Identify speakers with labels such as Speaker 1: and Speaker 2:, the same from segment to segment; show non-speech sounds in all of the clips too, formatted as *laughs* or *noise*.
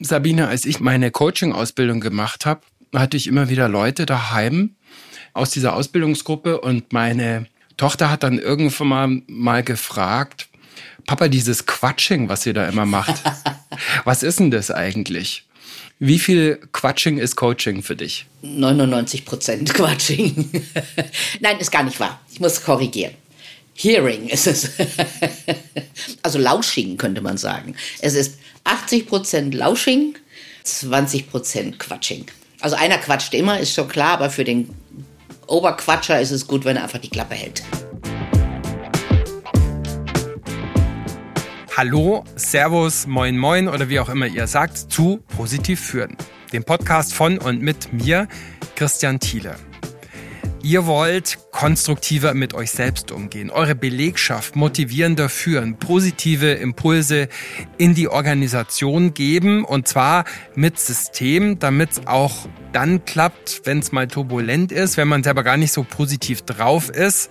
Speaker 1: Sabine, als ich meine Coaching-Ausbildung gemacht habe, hatte ich immer wieder Leute daheim aus dieser Ausbildungsgruppe und meine Tochter hat dann irgendwann mal, mal gefragt, Papa, dieses Quatsching, was ihr da immer macht, *laughs* was ist denn das eigentlich? Wie viel Quatsching ist Coaching für dich?
Speaker 2: 99 Prozent Quatsching. *laughs* Nein, ist gar nicht wahr. Ich muss korrigieren. Hearing ist es. *laughs* also Lausching könnte man sagen. Es ist 80 Prozent Lausching, 20 Prozent Quatsching. Also einer quatscht immer, ist schon klar, aber für den Oberquatscher ist es gut, wenn er einfach die Klappe hält.
Speaker 1: Hallo, Servus, Moin Moin oder wie auch immer ihr sagt, zu Positiv führen. Dem Podcast von und mit mir, Christian Thiele. Ihr wollt konstruktiver mit euch selbst umgehen, eure Belegschaft motivierender führen, positive Impulse in die Organisation geben und zwar mit System, damit es auch dann klappt, wenn es mal turbulent ist, wenn man selber gar nicht so positiv drauf ist.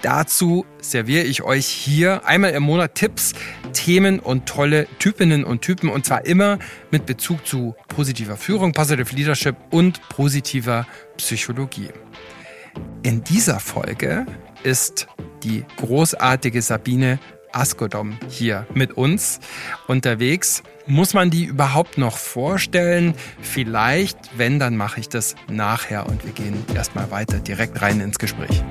Speaker 1: Dazu serviere ich euch hier einmal im Monat Tipps, Themen und tolle Typinnen und Typen und zwar immer mit Bezug zu positiver Führung, Positive Leadership und positiver Psychologie. In dieser Folge ist die großartige Sabine Askodom hier mit uns unterwegs. Muss man die überhaupt noch vorstellen? Vielleicht, wenn, dann mache ich das nachher und wir gehen erstmal weiter direkt rein ins Gespräch.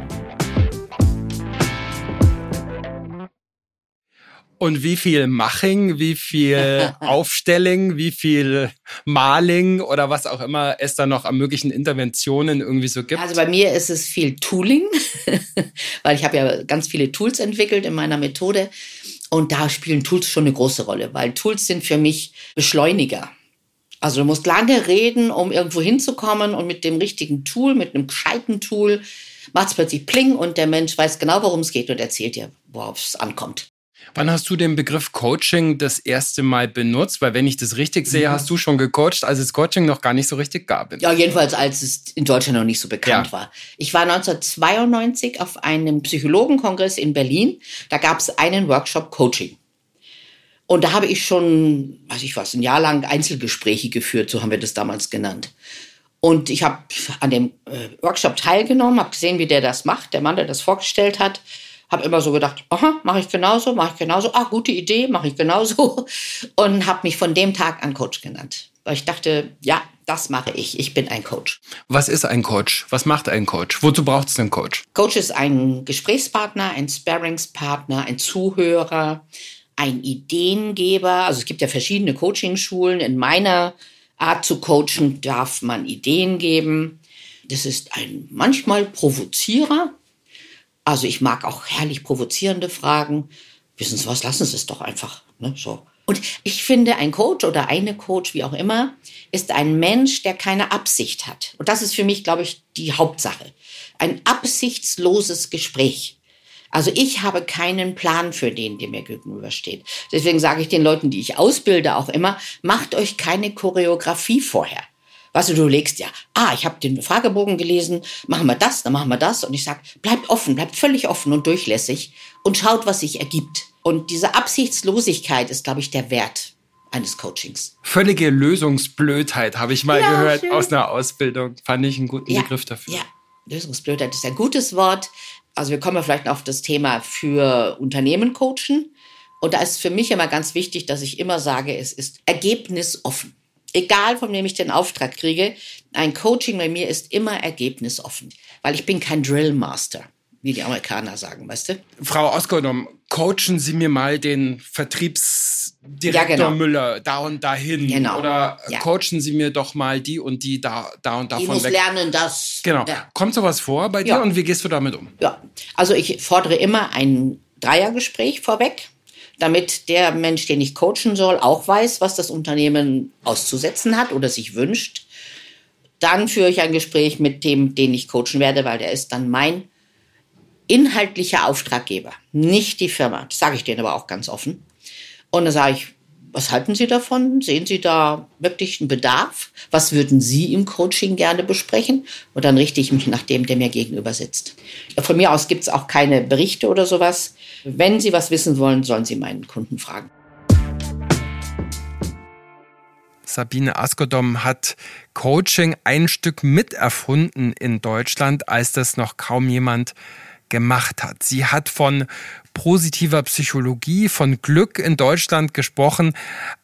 Speaker 1: Und wie viel Maching, wie viel *laughs* Aufstelling, wie viel Maling oder was auch immer es da noch an möglichen Interventionen irgendwie so gibt?
Speaker 2: Also bei mir ist es viel Tooling, *laughs* weil ich habe ja ganz viele Tools entwickelt in meiner Methode. Und da spielen Tools schon eine große Rolle, weil Tools sind für mich Beschleuniger. Also du musst lange reden, um irgendwo hinzukommen und mit dem richtigen Tool, mit einem gescheiten Tool, macht es plötzlich Pling und der Mensch weiß genau, worum es geht und erzählt dir, worauf es ankommt.
Speaker 1: Wann hast du den Begriff Coaching das erste Mal benutzt? Weil wenn ich das richtig sehe, mhm. hast du schon gecoacht, als es Coaching noch gar nicht so richtig gab.
Speaker 2: Ja, jedenfalls als es in Deutschland noch nicht so bekannt ja. war. Ich war 1992 auf einem Psychologenkongress in Berlin. Da gab es einen Workshop Coaching. Und da habe ich schon, weiß ich was, ein Jahr lang Einzelgespräche geführt, so haben wir das damals genannt. Und ich habe an dem äh, Workshop teilgenommen, habe gesehen, wie der das macht, der Mann, der das vorgestellt hat habe immer so gedacht, aha, mache ich genauso, mache ich genauso, ah, gute Idee, mache ich genauso. *laughs* Und habe mich von dem Tag an Coach genannt. Weil ich dachte, ja, das mache ich. Ich bin ein Coach.
Speaker 1: Was ist ein Coach? Was macht ein Coach? Wozu braucht es einen Coach?
Speaker 2: Coach ist ein Gesprächspartner, ein Sparringspartner, ein Zuhörer, ein Ideengeber. Also es gibt ja verschiedene Coachingschulen. In meiner Art zu coachen darf man Ideen geben. Das ist ein manchmal Provozierer, also ich mag auch herrlich provozierende Fragen. Wissen Sie was, lassen Sie es doch einfach. Ne? So. Und ich finde, ein Coach oder eine Coach, wie auch immer, ist ein Mensch, der keine Absicht hat. Und das ist für mich, glaube ich, die Hauptsache. Ein absichtsloses Gespräch. Also ich habe keinen Plan für den, der mir gegenübersteht. Deswegen sage ich den Leuten, die ich ausbilde, auch immer, macht euch keine Choreografie vorher. Weißt du, du legst ja, ah, ich habe den Fragebogen gelesen, machen wir das, dann machen wir das. Und ich sag, bleibt offen, bleibt völlig offen und durchlässig und schaut, was sich ergibt. Und diese Absichtslosigkeit ist, glaube ich, der Wert eines Coachings.
Speaker 1: Völlige Lösungsblödheit habe ich mal ja, gehört schön. aus einer Ausbildung. Fand ich einen guten ja, Begriff dafür.
Speaker 2: Ja, Lösungsblödheit ist ein gutes Wort. Also wir kommen ja vielleicht auf das Thema für Unternehmen coachen. Und da ist für mich immer ganz wichtig, dass ich immer sage, es ist ergebnisoffen egal von wem ich den Auftrag kriege, ein Coaching bei mir ist immer ergebnisoffen, weil ich bin kein Drillmaster, wie die Amerikaner sagen, weißt du?
Speaker 1: Frau Oskodom, coachen Sie mir mal den Vertriebsdirektor ja, genau. Müller da und dahin. Genau. Oder ja. coachen Sie mir doch mal die und die da, da und davon
Speaker 2: die muss weg. lernen, das.
Speaker 1: Genau. Ja. Kommt sowas vor bei dir und wie gehst du damit um?
Speaker 2: Ja, also ich fordere immer ein Dreiergespräch vorweg damit der Mensch, den ich coachen soll, auch weiß, was das Unternehmen auszusetzen hat oder sich wünscht. Dann führe ich ein Gespräch mit dem, den ich coachen werde, weil der ist dann mein inhaltlicher Auftraggeber, nicht die Firma. Das sage ich denen aber auch ganz offen. Und dann sage ich, was halten Sie davon? Sehen Sie da wirklich einen Bedarf? Was würden Sie im Coaching gerne besprechen? Und dann richte ich mich nach dem, der mir gegenüber sitzt. Von mir aus gibt es auch keine Berichte oder sowas. Wenn Sie was wissen wollen, sollen Sie meinen Kunden fragen.
Speaker 1: Sabine Askodom hat Coaching ein Stück miterfunden in Deutschland, als das noch kaum jemand gemacht hat. Sie hat von positiver Psychologie, von Glück in Deutschland gesprochen,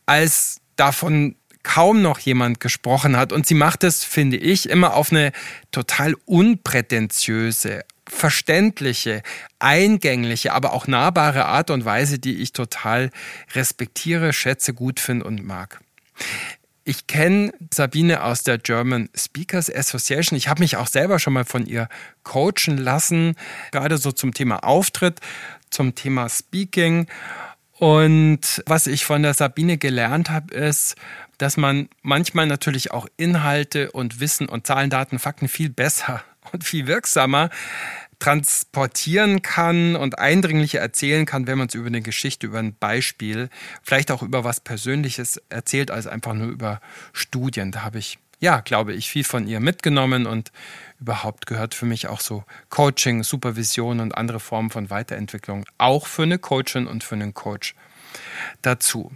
Speaker 1: als davon kaum noch jemand gesprochen hat. Und sie macht es, finde ich, immer auf eine total unprätentiöse, verständliche, eingängliche, aber auch nahbare Art und Weise, die ich total respektiere, schätze, gut finde und mag. Ich kenne Sabine aus der German Speakers Association. Ich habe mich auch selber schon mal von ihr coachen lassen, gerade so zum Thema Auftritt, zum Thema Speaking. Und was ich von der Sabine gelernt habe, ist, dass man manchmal natürlich auch Inhalte und Wissen und Zahlen, Daten, Fakten viel besser und viel wirksamer transportieren kann und eindringlicher erzählen kann, wenn man es über eine Geschichte, über ein Beispiel, vielleicht auch über was Persönliches erzählt, als einfach nur über Studien. Da habe ich, ja, glaube ich, viel von ihr mitgenommen und überhaupt gehört für mich auch so Coaching, Supervision und andere Formen von Weiterentwicklung auch für eine Coachin und für einen Coach dazu.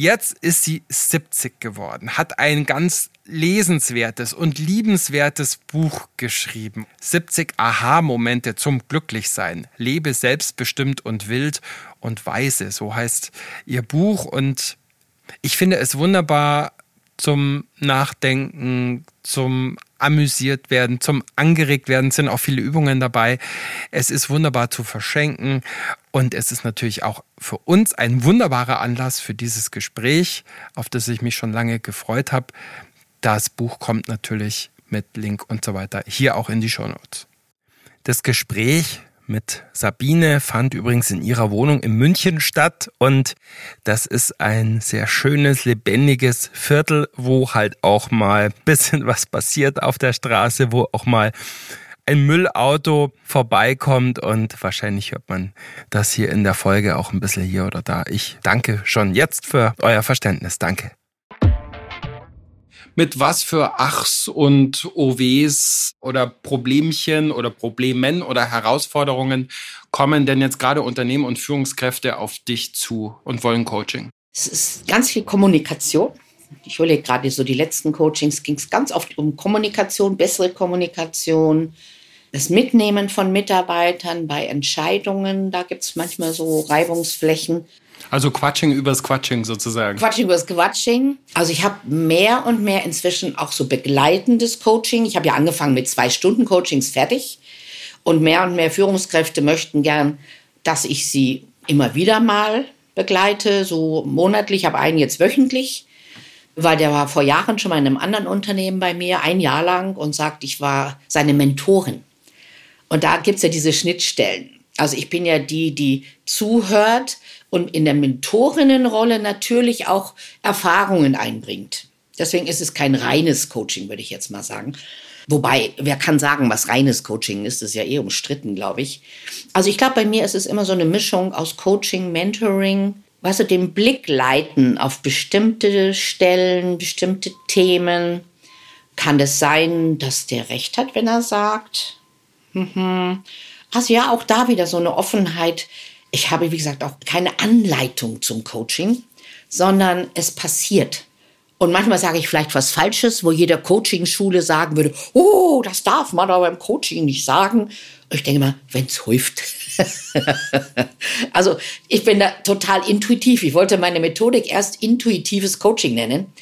Speaker 1: Jetzt ist sie 70 geworden, hat ein ganz lesenswertes und liebenswertes Buch geschrieben. 70 Aha-Momente zum Glücklichsein. Lebe selbstbestimmt und wild und weise. So heißt ihr Buch. Und ich finde es wunderbar zum Nachdenken, zum amüsiert werden, zum angeregt werden, sind auch viele Übungen dabei. Es ist wunderbar zu verschenken und es ist natürlich auch für uns ein wunderbarer Anlass für dieses Gespräch, auf das ich mich schon lange gefreut habe. Das Buch kommt natürlich mit Link und so weiter hier auch in die Show Notes. Das Gespräch mit Sabine fand übrigens in ihrer Wohnung in München statt und das ist ein sehr schönes, lebendiges Viertel, wo halt auch mal bisschen was passiert auf der Straße, wo auch mal ein Müllauto vorbeikommt und wahrscheinlich hört man das hier in der Folge auch ein bisschen hier oder da. Ich danke schon jetzt für euer Verständnis. Danke mit was für Achs und OWs oder Problemchen oder Problemen oder Herausforderungen kommen denn jetzt gerade Unternehmen und Führungskräfte auf dich zu und wollen Coaching?
Speaker 2: Es ist ganz viel Kommunikation. Ich überlege gerade so die letzten Coachings ging es ganz oft um Kommunikation, bessere Kommunikation, das Mitnehmen von Mitarbeitern bei Entscheidungen. Da gibt es manchmal so Reibungsflächen.
Speaker 1: Also Quatsching übers Quatsching sozusagen.
Speaker 2: Quatsching übers Quatsching. Also ich habe mehr und mehr inzwischen auch so begleitendes Coaching. Ich habe ja angefangen mit zwei Stunden Coachings fertig. Und mehr und mehr Führungskräfte möchten gern, dass ich sie immer wieder mal begleite, so monatlich, habe einen jetzt wöchentlich, weil der war vor Jahren schon mal in einem anderen Unternehmen bei mir, ein Jahr lang, und sagt, ich war seine Mentorin. Und da gibt es ja diese Schnittstellen. Also ich bin ja die, die zuhört und in der Mentorinnenrolle natürlich auch Erfahrungen einbringt. Deswegen ist es kein reines Coaching, würde ich jetzt mal sagen. Wobei, wer kann sagen, was reines Coaching ist? Das ist ja eh umstritten, glaube ich. Also ich glaube, bei mir ist es immer so eine Mischung aus Coaching, Mentoring, weißt du, den Blick leiten auf bestimmte Stellen, bestimmte Themen. Kann es sein, dass der recht hat, wenn er sagt? Mhm. Also ja, auch da wieder so eine Offenheit. Ich habe, wie gesagt, auch keine Anleitung zum Coaching, sondern es passiert. Und manchmal sage ich vielleicht was Falsches, wo jeder Coaching-Schule sagen würde, oh, das darf man aber beim Coaching nicht sagen. Ich denke mal, wenn es hilft. *laughs* also ich bin da total intuitiv. Ich wollte meine Methodik erst intuitives Coaching nennen.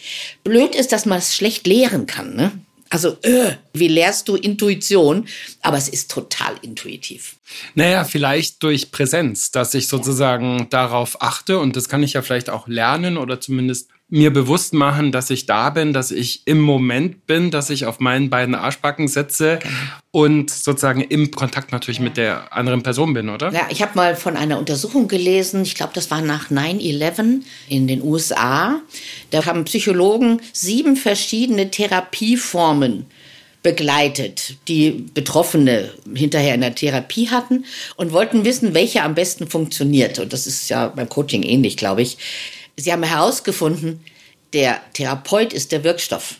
Speaker 2: Blöd ist, dass man es schlecht lehren kann. Ne? Also, äh, wie lehrst du Intuition? Aber es ist total intuitiv.
Speaker 1: Naja, vielleicht durch Präsenz, dass ich sozusagen ja. darauf achte und das kann ich ja vielleicht auch lernen oder zumindest mir bewusst machen, dass ich da bin, dass ich im Moment bin, dass ich auf meinen beiden Arschbacken sitze genau. und sozusagen im Kontakt natürlich ja. mit der anderen Person bin, oder?
Speaker 2: Ja, ich habe mal von einer Untersuchung gelesen, ich glaube, das war nach 9-11 in den USA. Da haben Psychologen sieben verschiedene Therapieformen begleitet, die Betroffene hinterher in der Therapie hatten und wollten wissen, welche am besten funktioniert. Und das ist ja beim Coaching ähnlich, glaube ich. Sie haben herausgefunden, der Therapeut ist der Wirkstoff.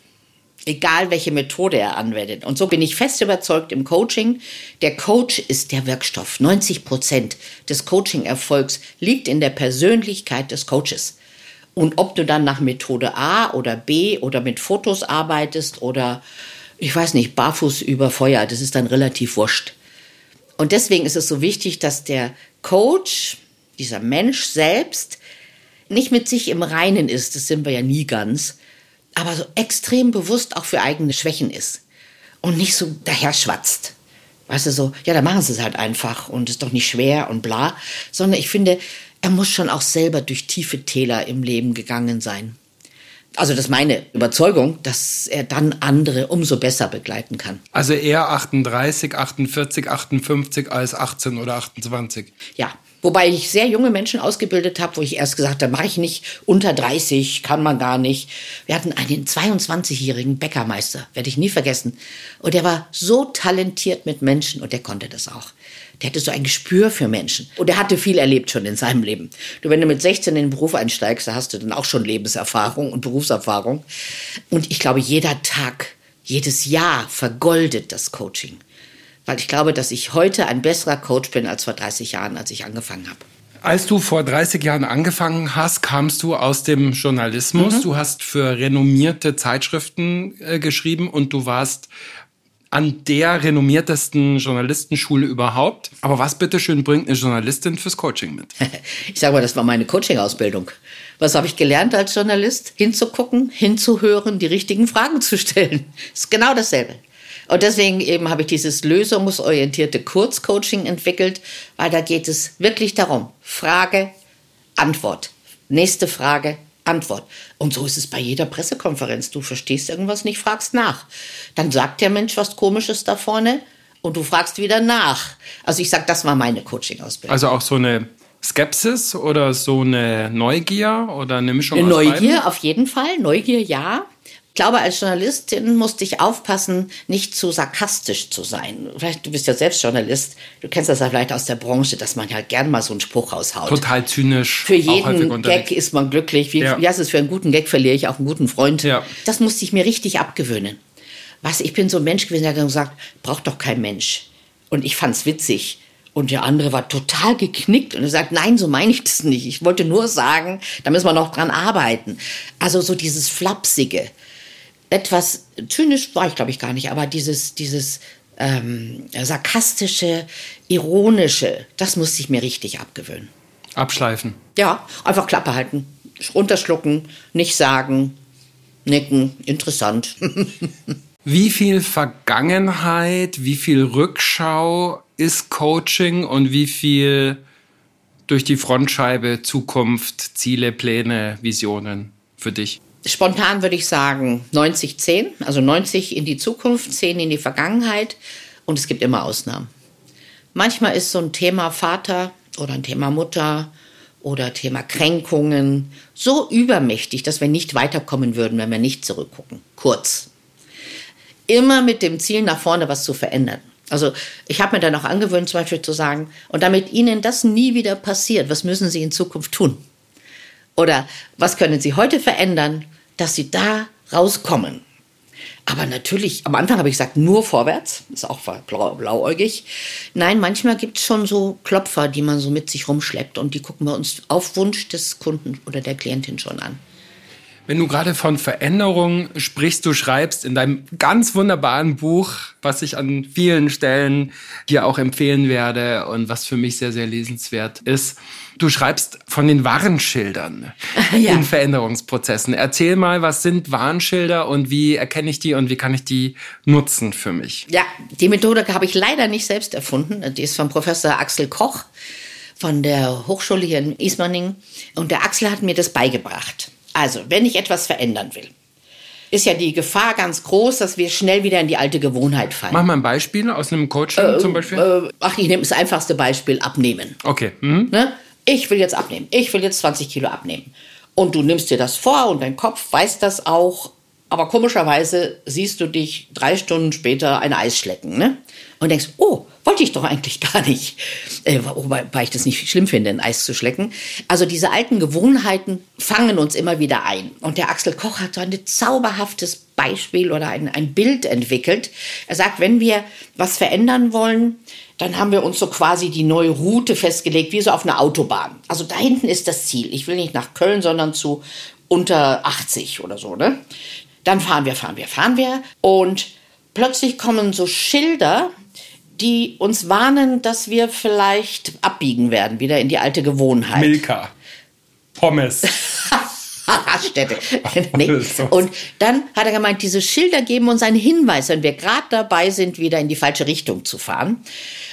Speaker 2: Egal welche Methode er anwendet. Und so bin ich fest überzeugt im Coaching, der Coach ist der Wirkstoff. 90 Prozent des Coaching-Erfolgs liegt in der Persönlichkeit des Coaches. Und ob du dann nach Methode A oder B oder mit Fotos arbeitest oder, ich weiß nicht, barfuß über Feuer, das ist dann relativ wurscht. Und deswegen ist es so wichtig, dass der Coach, dieser Mensch selbst, nicht mit sich im Reinen ist, das sind wir ja nie ganz, aber so extrem bewusst auch für eigene Schwächen ist und nicht so daher schwatzt. Weißt du, so, ja, da machen sie es halt einfach und ist doch nicht schwer und bla, sondern ich finde, er muss schon auch selber durch tiefe Täler im Leben gegangen sein. Also das ist meine Überzeugung, dass er dann andere umso besser begleiten kann.
Speaker 1: Also eher 38, 48, 58 als 18 oder 28.
Speaker 2: Ja, Wobei ich sehr junge Menschen ausgebildet habe, wo ich erst gesagt habe, mache ich nicht, unter 30 kann man gar nicht. Wir hatten einen 22-jährigen Bäckermeister, werde ich nie vergessen. Und der war so talentiert mit Menschen und der konnte das auch. Der hatte so ein Gespür für Menschen. Und er hatte viel erlebt schon in seinem Leben. Du, wenn du mit 16 in den Beruf einsteigst, da hast du dann auch schon Lebenserfahrung und Berufserfahrung. Und ich glaube, jeder Tag, jedes Jahr vergoldet das Coaching weil ich glaube, dass ich heute ein besserer Coach bin als vor 30 Jahren, als ich angefangen habe.
Speaker 1: Als du vor 30 Jahren angefangen hast, kamst du aus dem Journalismus. Mhm. Du hast für renommierte Zeitschriften äh, geschrieben und du warst an der renommiertesten Journalistenschule überhaupt. Aber was bitteschön bringt eine Journalistin fürs Coaching mit? *laughs*
Speaker 2: ich sage mal, das war meine Coaching-Ausbildung. Was habe ich gelernt als Journalist? Hinzugucken, hinzuhören, die richtigen Fragen zu stellen. Das *laughs* ist genau dasselbe. Und deswegen eben habe ich dieses lösungsorientierte Kurzcoaching entwickelt, weil da geht es wirklich darum, Frage, Antwort. Nächste Frage, Antwort. Und so ist es bei jeder Pressekonferenz. Du verstehst irgendwas nicht, fragst nach. Dann sagt der Mensch was Komisches da vorne und du fragst wieder nach. Also ich sage, das war meine Coaching-Ausbildung.
Speaker 1: Also auch so eine Skepsis oder so eine Neugier oder eine Mischung
Speaker 2: eine aus Neugier beiden? auf jeden Fall. Neugier ja glaube, als Journalistin musste ich aufpassen, nicht zu sarkastisch zu sein. Vielleicht, du bist ja selbst Journalist, du kennst das ja vielleicht aus der Branche, dass man halt gern mal so einen Spruch raushaut.
Speaker 1: Total zynisch.
Speaker 2: Für jeden Gag ist man glücklich. Wie, ja. wie heißt es, für einen guten Gag verliere ich auch einen guten Freund.
Speaker 1: Ja.
Speaker 2: Das musste ich mir richtig abgewöhnen. Was, ich bin so ein Mensch gewesen, der hat gesagt, braucht doch kein Mensch. Und ich fand's witzig. Und der andere war total geknickt und er sagt, nein, so meine ich das nicht. Ich wollte nur sagen, da müssen wir noch dran arbeiten. Also so dieses Flapsige etwas zynisch war ich, glaube ich, gar nicht, aber dieses, dieses ähm, sarkastische, ironische, das musste ich mir richtig abgewöhnen.
Speaker 1: Abschleifen.
Speaker 2: Ja, einfach Klappe halten, runterschlucken, nicht sagen, nicken, interessant. *laughs*
Speaker 1: wie viel Vergangenheit, wie viel Rückschau ist Coaching und wie viel durch die Frontscheibe Zukunft, Ziele, Pläne, Visionen für dich?
Speaker 2: Spontan würde ich sagen 90-10, also 90 in die Zukunft, 10 in die Vergangenheit und es gibt immer Ausnahmen. Manchmal ist so ein Thema Vater oder ein Thema Mutter oder Thema Kränkungen so übermächtig, dass wir nicht weiterkommen würden, wenn wir nicht zurückgucken. Kurz. Immer mit dem Ziel, nach vorne was zu verändern. Also ich habe mir dann auch angewöhnt, zum Beispiel zu sagen, und damit Ihnen das nie wieder passiert, was müssen Sie in Zukunft tun? Oder was können Sie heute verändern, dass sie da rauskommen. Aber natürlich, am Anfang habe ich gesagt, nur vorwärts, ist auch blau, blauäugig. Nein, manchmal gibt es schon so Klopfer, die man so mit sich rumschleppt und die gucken wir uns auf Wunsch des Kunden oder der Klientin schon an.
Speaker 1: Wenn du gerade von Veränderung sprichst, du schreibst in deinem ganz wunderbaren Buch, was ich an vielen Stellen dir auch empfehlen werde und was für mich sehr, sehr lesenswert ist. Du schreibst von den Warnschildern *laughs* ja. in Veränderungsprozessen. Erzähl mal, was sind Warnschilder und wie erkenne ich die und wie kann ich die nutzen für mich?
Speaker 2: Ja, die Methode habe ich leider nicht selbst erfunden. Die ist von Professor Axel Koch von der Hochschule hier in Ismaning. Und der Axel hat mir das beigebracht. Also, wenn ich etwas verändern will, ist ja die Gefahr ganz groß, dass wir schnell wieder in die alte Gewohnheit fallen.
Speaker 1: Mach mal ein Beispiel aus einem Coaching äh, zum Beispiel. Äh,
Speaker 2: ach, ich nehme das einfachste Beispiel, abnehmen.
Speaker 1: Okay. Mhm.
Speaker 2: Ne? Ich will jetzt abnehmen. Ich will jetzt 20 Kilo abnehmen. Und du nimmst dir das vor und dein Kopf weiß das auch. Aber komischerweise siehst du dich drei Stunden später ein Eis schlecken. Ne? Und denkst, oh, wollte ich doch eigentlich gar nicht. Äh, wobei ich das nicht schlimm finde, ein Eis zu schlecken. Also diese alten Gewohnheiten fangen uns immer wieder ein. Und der Axel Koch hat so ein zauberhaftes Beispiel oder ein, ein Bild entwickelt. Er sagt, wenn wir was verändern wollen, dann haben wir uns so quasi die neue Route festgelegt, wie so auf einer Autobahn. Also da hinten ist das Ziel. Ich will nicht nach Köln, sondern zu unter 80 oder so, ne? Dann fahren wir, fahren wir, fahren wir. Und plötzlich kommen so Schilder, die uns warnen, dass wir vielleicht abbiegen werden, wieder in die alte Gewohnheit.
Speaker 1: Milka. Pommes. *laughs*
Speaker 2: Raststätte. nee. Und dann hat er gemeint, diese Schilder geben uns einen Hinweis, wenn wir gerade dabei sind, wieder in die falsche Richtung zu fahren.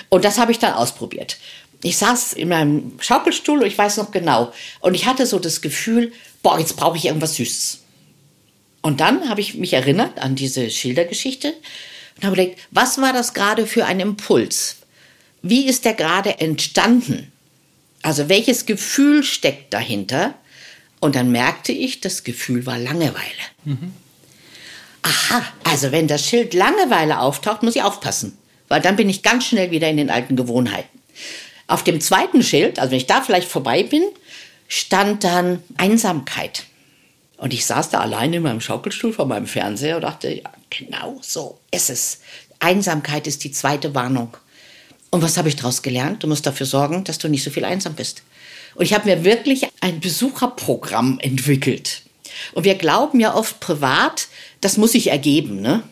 Speaker 2: Und das habe ich dann ausprobiert. Ich saß in meinem Schaukelstuhl und ich weiß noch genau. Und ich hatte so das Gefühl, boah, jetzt brauche ich irgendwas Süßes. Und dann habe ich mich erinnert an diese Schildergeschichte und habe gedacht, was war das gerade für ein Impuls? Wie ist der gerade entstanden? Also welches Gefühl steckt dahinter? Und dann merkte ich, das Gefühl war Langeweile. Mhm. Aha, also wenn das Schild Langeweile auftaucht, muss ich aufpassen, weil dann bin ich ganz schnell wieder in den alten Gewohnheiten. Auf dem zweiten Schild, also wenn ich da vielleicht vorbei bin, stand dann Einsamkeit. Und ich saß da alleine in meinem Schaukelstuhl vor meinem Fernseher und dachte, ja, genau so ist es. Einsamkeit ist die zweite Warnung. Und was habe ich daraus gelernt? Du musst dafür sorgen, dass du nicht so viel einsam bist. Und ich habe mir wirklich ein Besucherprogramm entwickelt. Und wir glauben ja oft privat, das muss sich ergeben. Ne?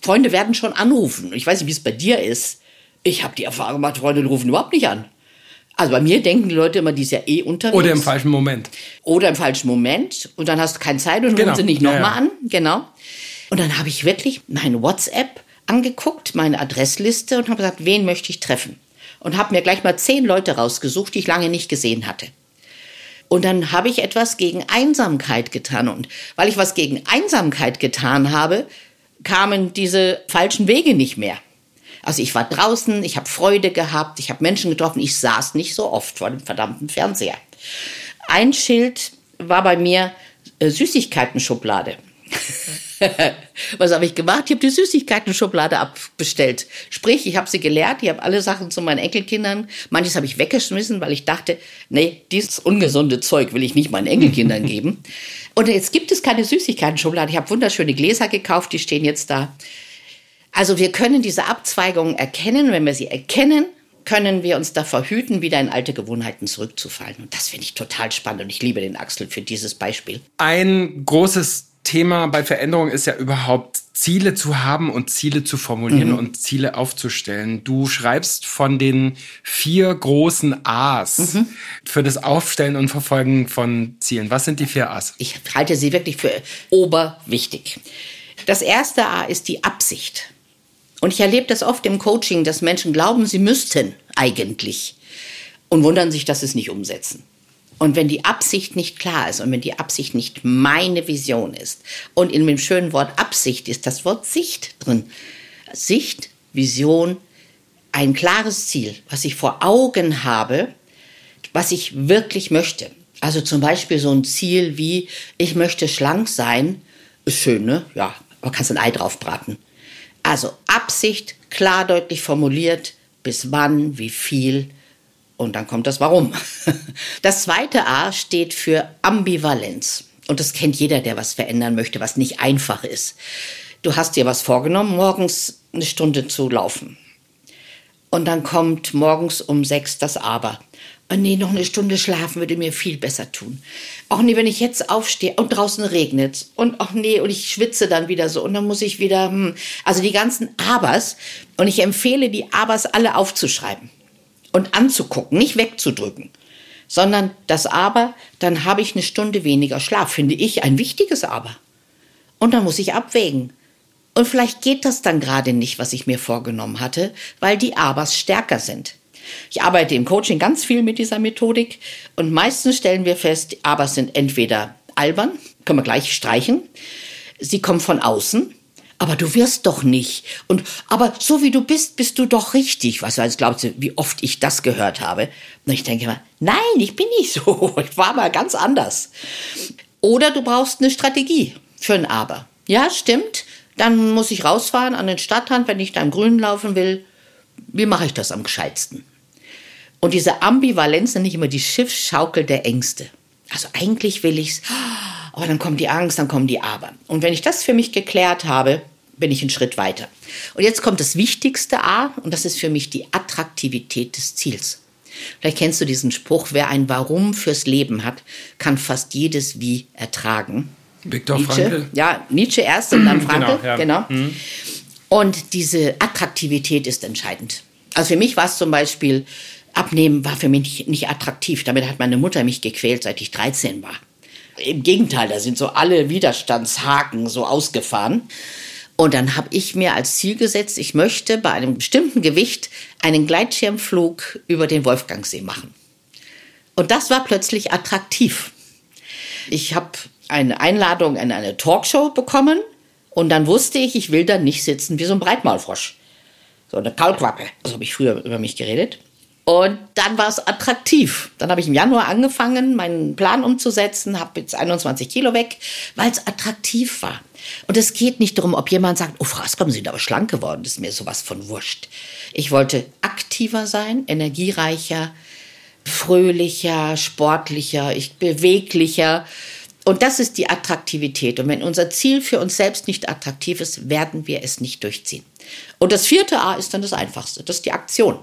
Speaker 2: Freunde werden schon anrufen. Ich weiß nicht, wie es bei dir ist. Ich habe die Erfahrung gemacht, Freunde rufen überhaupt nicht an. Also bei mir denken die Leute immer, die ist ja eh unterwegs.
Speaker 1: Oder im falschen Moment.
Speaker 2: Oder im falschen Moment. Und dann hast du keine Zeit und genau. rufen sie nicht nochmal ja, ja. an. Genau. Und dann habe ich wirklich meine WhatsApp angeguckt, meine Adressliste und habe gesagt, wen möchte ich treffen? Und habe mir gleich mal zehn Leute rausgesucht, die ich lange nicht gesehen hatte. Und dann habe ich etwas gegen Einsamkeit getan. Und weil ich was gegen Einsamkeit getan habe, kamen diese falschen Wege nicht mehr. Also ich war draußen, ich habe Freude gehabt, ich habe Menschen getroffen, ich saß nicht so oft vor dem verdammten Fernseher. Ein Schild war bei mir äh, Süßigkeiten-Schublade. *laughs* Was habe ich gemacht? Ich habe die Süßigkeiten-Schublade abbestellt. Sprich, ich habe sie gelehrt, ich habe alle Sachen zu meinen Enkelkindern. Manches habe ich weggeschmissen, weil ich dachte, nee, dieses ungesunde Zeug will ich nicht meinen Enkelkindern geben. Und jetzt gibt es keine Süßigkeiten-Schublade. Ich habe wunderschöne Gläser gekauft, die stehen jetzt da. Also wir können diese Abzweigungen erkennen. Wenn wir sie erkennen, können wir uns davor hüten, wieder in alte Gewohnheiten zurückzufallen. Und das finde ich total spannend und ich liebe den Axel für dieses Beispiel.
Speaker 1: Ein großes Thema bei Veränderung ist ja überhaupt Ziele zu haben und Ziele zu formulieren mhm. und Ziele aufzustellen. Du schreibst von den vier großen A's mhm. für das Aufstellen und Verfolgen von Zielen. Was sind die vier A's?
Speaker 2: Ich halte sie wirklich für oberwichtig. Das erste A ist die Absicht. Und ich erlebe das oft im Coaching, dass Menschen glauben, sie müssten eigentlich und wundern sich, dass sie es nicht umsetzen. Und wenn die Absicht nicht klar ist und wenn die Absicht nicht meine Vision ist und in dem schönen Wort Absicht ist das Wort Sicht drin. Sicht, Vision, ein klares Ziel, was ich vor Augen habe, was ich wirklich möchte. Also zum Beispiel so ein Ziel wie, ich möchte schlank sein, ist schön, ne? Ja, aber kannst ein Ei drauf braten. Also Absicht klar deutlich formuliert, bis wann, wie viel und dann kommt das Warum. *laughs* Das zweite A steht für Ambivalenz. Und das kennt jeder, der was verändern möchte, was nicht einfach ist. Du hast dir was vorgenommen, morgens eine Stunde zu laufen. Und dann kommt morgens um sechs das Aber. Oh nee, noch eine Stunde schlafen würde mir viel besser tun. Ach nee, wenn ich jetzt aufstehe und draußen regnet und ach nee, und ich schwitze dann wieder so und dann muss ich wieder, hm. also die ganzen Abers. Und ich empfehle, die Abers alle aufzuschreiben und anzugucken, nicht wegzudrücken, sondern das Aber, dann habe ich eine Stunde weniger Schlaf, finde ich ein wichtiges Aber. Und dann muss ich abwägen. Und vielleicht geht das dann gerade nicht, was ich mir vorgenommen hatte, weil die Abers stärker sind. Ich arbeite im Coaching ganz viel mit dieser Methodik und meistens stellen wir fest, die Aber sind entweder albern, können wir gleich streichen, sie kommen von außen, aber du wirst doch nicht. Und aber so wie du bist, bist du doch richtig. Was also glaubst du, wie oft ich das gehört habe? Und ich denke immer, nein, ich bin nicht *laughs* so. Ich war mal ganz anders. Oder du brauchst eine Strategie für ein Aber. Ja, stimmt. Dann muss ich rausfahren an den Stadtrand, wenn ich da im Grünen laufen will. Wie mache ich das am gescheitsten? Und diese Ambivalenz nenne ich immer die Schiffsschaukel der Ängste. Also eigentlich will ich's, Aber dann kommt die Angst, dann kommen die Aber. Und wenn ich das für mich geklärt habe, bin ich einen Schritt weiter. Und jetzt kommt das wichtigste A, und das ist für mich die Attraktivität des Ziels. Vielleicht kennst du diesen Spruch, wer ein Warum fürs Leben hat, kann fast jedes Wie ertragen.
Speaker 1: Viktor
Speaker 2: Nietzsche,
Speaker 1: Frankl.
Speaker 2: Ja, Nietzsche erst und dann *clears throat* Frankl.
Speaker 1: Genau, ja.
Speaker 2: genau. Und diese Attraktivität ist entscheidend. Also für mich war es zum Beispiel, Abnehmen war für mich nicht, attraktiv. Damit hat meine Mutter mich gequält, seit ich 13 war. Im Gegenteil, da sind so alle Widerstandshaken so ausgefahren. Und dann habe ich mir als Ziel gesetzt, ich möchte bei einem bestimmten Gewicht einen Gleitschirmflug über den Wolfgangsee machen. Und das war plötzlich attraktiv. Ich habe eine Einladung in eine Talkshow bekommen und dann wusste ich, ich will da nicht sitzen wie so ein Breitmaulfrosch. So eine Kaulquappe. So habe ich früher über mich geredet. Und dann war es attraktiv. Dann habe ich im Januar angefangen, meinen Plan umzusetzen, habe jetzt 21 Kilo weg, weil es attraktiv war. Und es geht nicht darum, ob jemand sagt, oh, Frau Askom, Sie sind aber schlank geworden. Das ist mir sowas von wurscht. Ich wollte aktiver sein, energiereicher, fröhlicher, sportlicher, ich beweglicher. Und das ist die Attraktivität. Und wenn unser Ziel für uns selbst nicht attraktiv ist, werden wir es nicht durchziehen. Und das vierte A ist dann das Einfachste. Das ist die Aktion.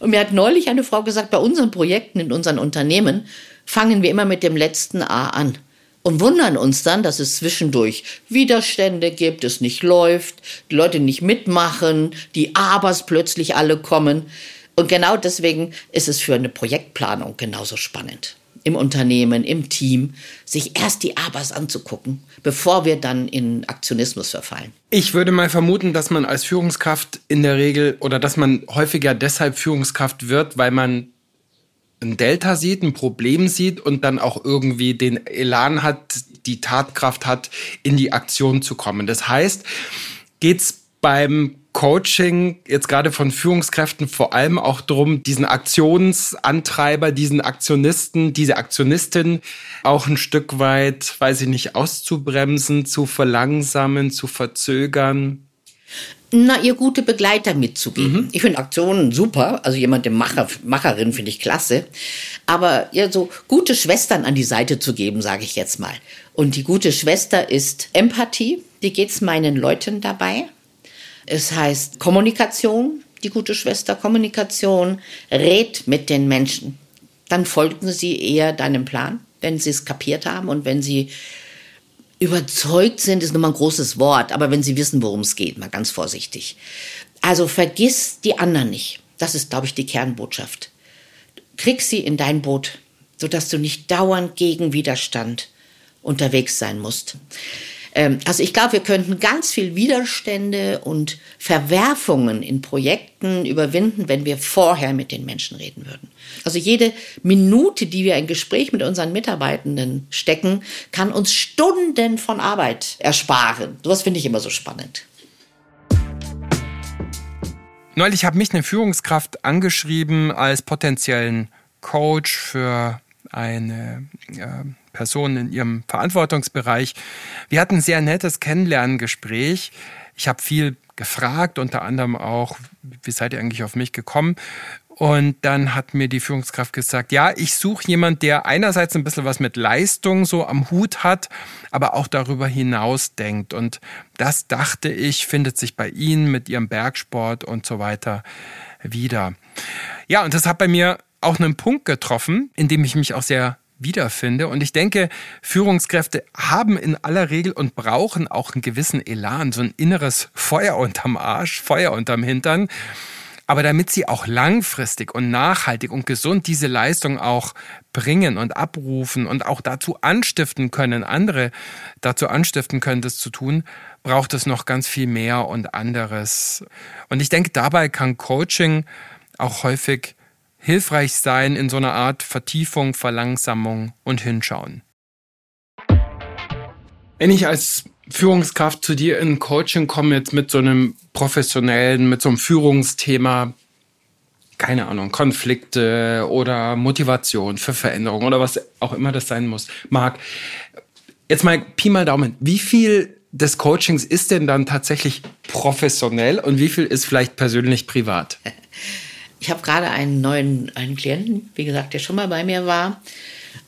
Speaker 2: Und mir hat neulich eine Frau gesagt, bei unseren Projekten in unseren Unternehmen fangen wir immer mit dem letzten A an und wundern uns dann, dass es zwischendurch Widerstände gibt, es nicht läuft, die Leute nicht mitmachen, die Abers plötzlich alle kommen. Und genau deswegen ist es für eine Projektplanung genauso spannend. Im Unternehmen, im Team, sich erst die Abers anzugucken, bevor wir dann in Aktionismus verfallen.
Speaker 1: Ich würde mal vermuten, dass man als Führungskraft in der Regel oder dass man häufiger deshalb Führungskraft wird, weil man ein Delta sieht, ein Problem sieht und dann auch irgendwie den Elan hat, die Tatkraft hat, in die Aktion zu kommen. Das heißt, geht's beim Coaching jetzt gerade von Führungskräften vor allem auch darum, diesen Aktionsantreiber, diesen Aktionisten, diese Aktionistin auch ein Stück weit, weiß ich nicht, auszubremsen, zu verlangsamen, zu verzögern.
Speaker 2: Na, ihr gute Begleiter mitzugeben. Ich finde Aktionen super, also jemand, der Macher, Macherin finde ich klasse. Aber ihr so gute Schwestern an die Seite zu geben, sage ich jetzt mal. Und die gute Schwester ist Empathie. Wie geht's meinen Leuten dabei? Es heißt Kommunikation, die gute Schwester Kommunikation. Red mit den Menschen. Dann folgen sie eher deinem Plan, wenn sie es kapiert haben und wenn sie Überzeugt sind ist nun mal ein großes Wort, aber wenn Sie wissen, worum es geht, mal ganz vorsichtig. Also vergiss die anderen nicht. Das ist, glaube ich, die Kernbotschaft. Krieg sie in dein Boot, sodass du nicht dauernd gegen Widerstand unterwegs sein musst. Ähm, also ich glaube, wir könnten ganz viel Widerstände und Verwerfungen in Projekten überwinden, wenn wir vorher mit den Menschen reden würden. Also jede Minute, die wir ein Gespräch mit unseren Mitarbeitenden stecken, kann uns Stunden von Arbeit ersparen. Sowas finde ich immer so spannend.
Speaker 1: Neulich hat mich eine Führungskraft angeschrieben als potenziellen Coach für eine äh, Person in ihrem Verantwortungsbereich. Wir hatten ein sehr nettes Kennenlerngespräch. Ich habe viel gefragt, unter anderem auch, wie seid ihr eigentlich auf mich gekommen? Und dann hat mir die Führungskraft gesagt, ja, ich suche jemand, der einerseits ein bisschen was mit Leistung so am Hut hat, aber auch darüber hinaus denkt. Und das dachte ich, findet sich bei Ihnen mit Ihrem Bergsport und so weiter wieder. Ja, und das hat bei mir auch einen Punkt getroffen, in dem ich mich auch sehr wiederfinde. Und ich denke, Führungskräfte haben in aller Regel und brauchen auch einen gewissen Elan, so ein inneres Feuer unterm Arsch, Feuer unterm Hintern. Aber damit sie auch langfristig und nachhaltig und gesund diese Leistung auch bringen und abrufen und auch dazu anstiften können, andere dazu anstiften können, das zu tun, braucht es noch ganz viel mehr und anderes. Und ich denke, dabei kann Coaching auch häufig hilfreich sein in so einer Art Vertiefung, Verlangsamung und Hinschauen. Wenn ich als Führungskraft zu dir in Coaching komme, jetzt mit so einem professionellen, mit so einem Führungsthema, keine Ahnung, Konflikte oder Motivation für Veränderung oder was auch immer das sein muss, mag. Jetzt mal Pi mal Daumen. Wie viel des Coachings ist denn dann tatsächlich professionell und wie viel ist vielleicht persönlich privat? *laughs*
Speaker 2: Ich habe gerade einen neuen einen Klienten, wie gesagt, der schon mal bei mir war.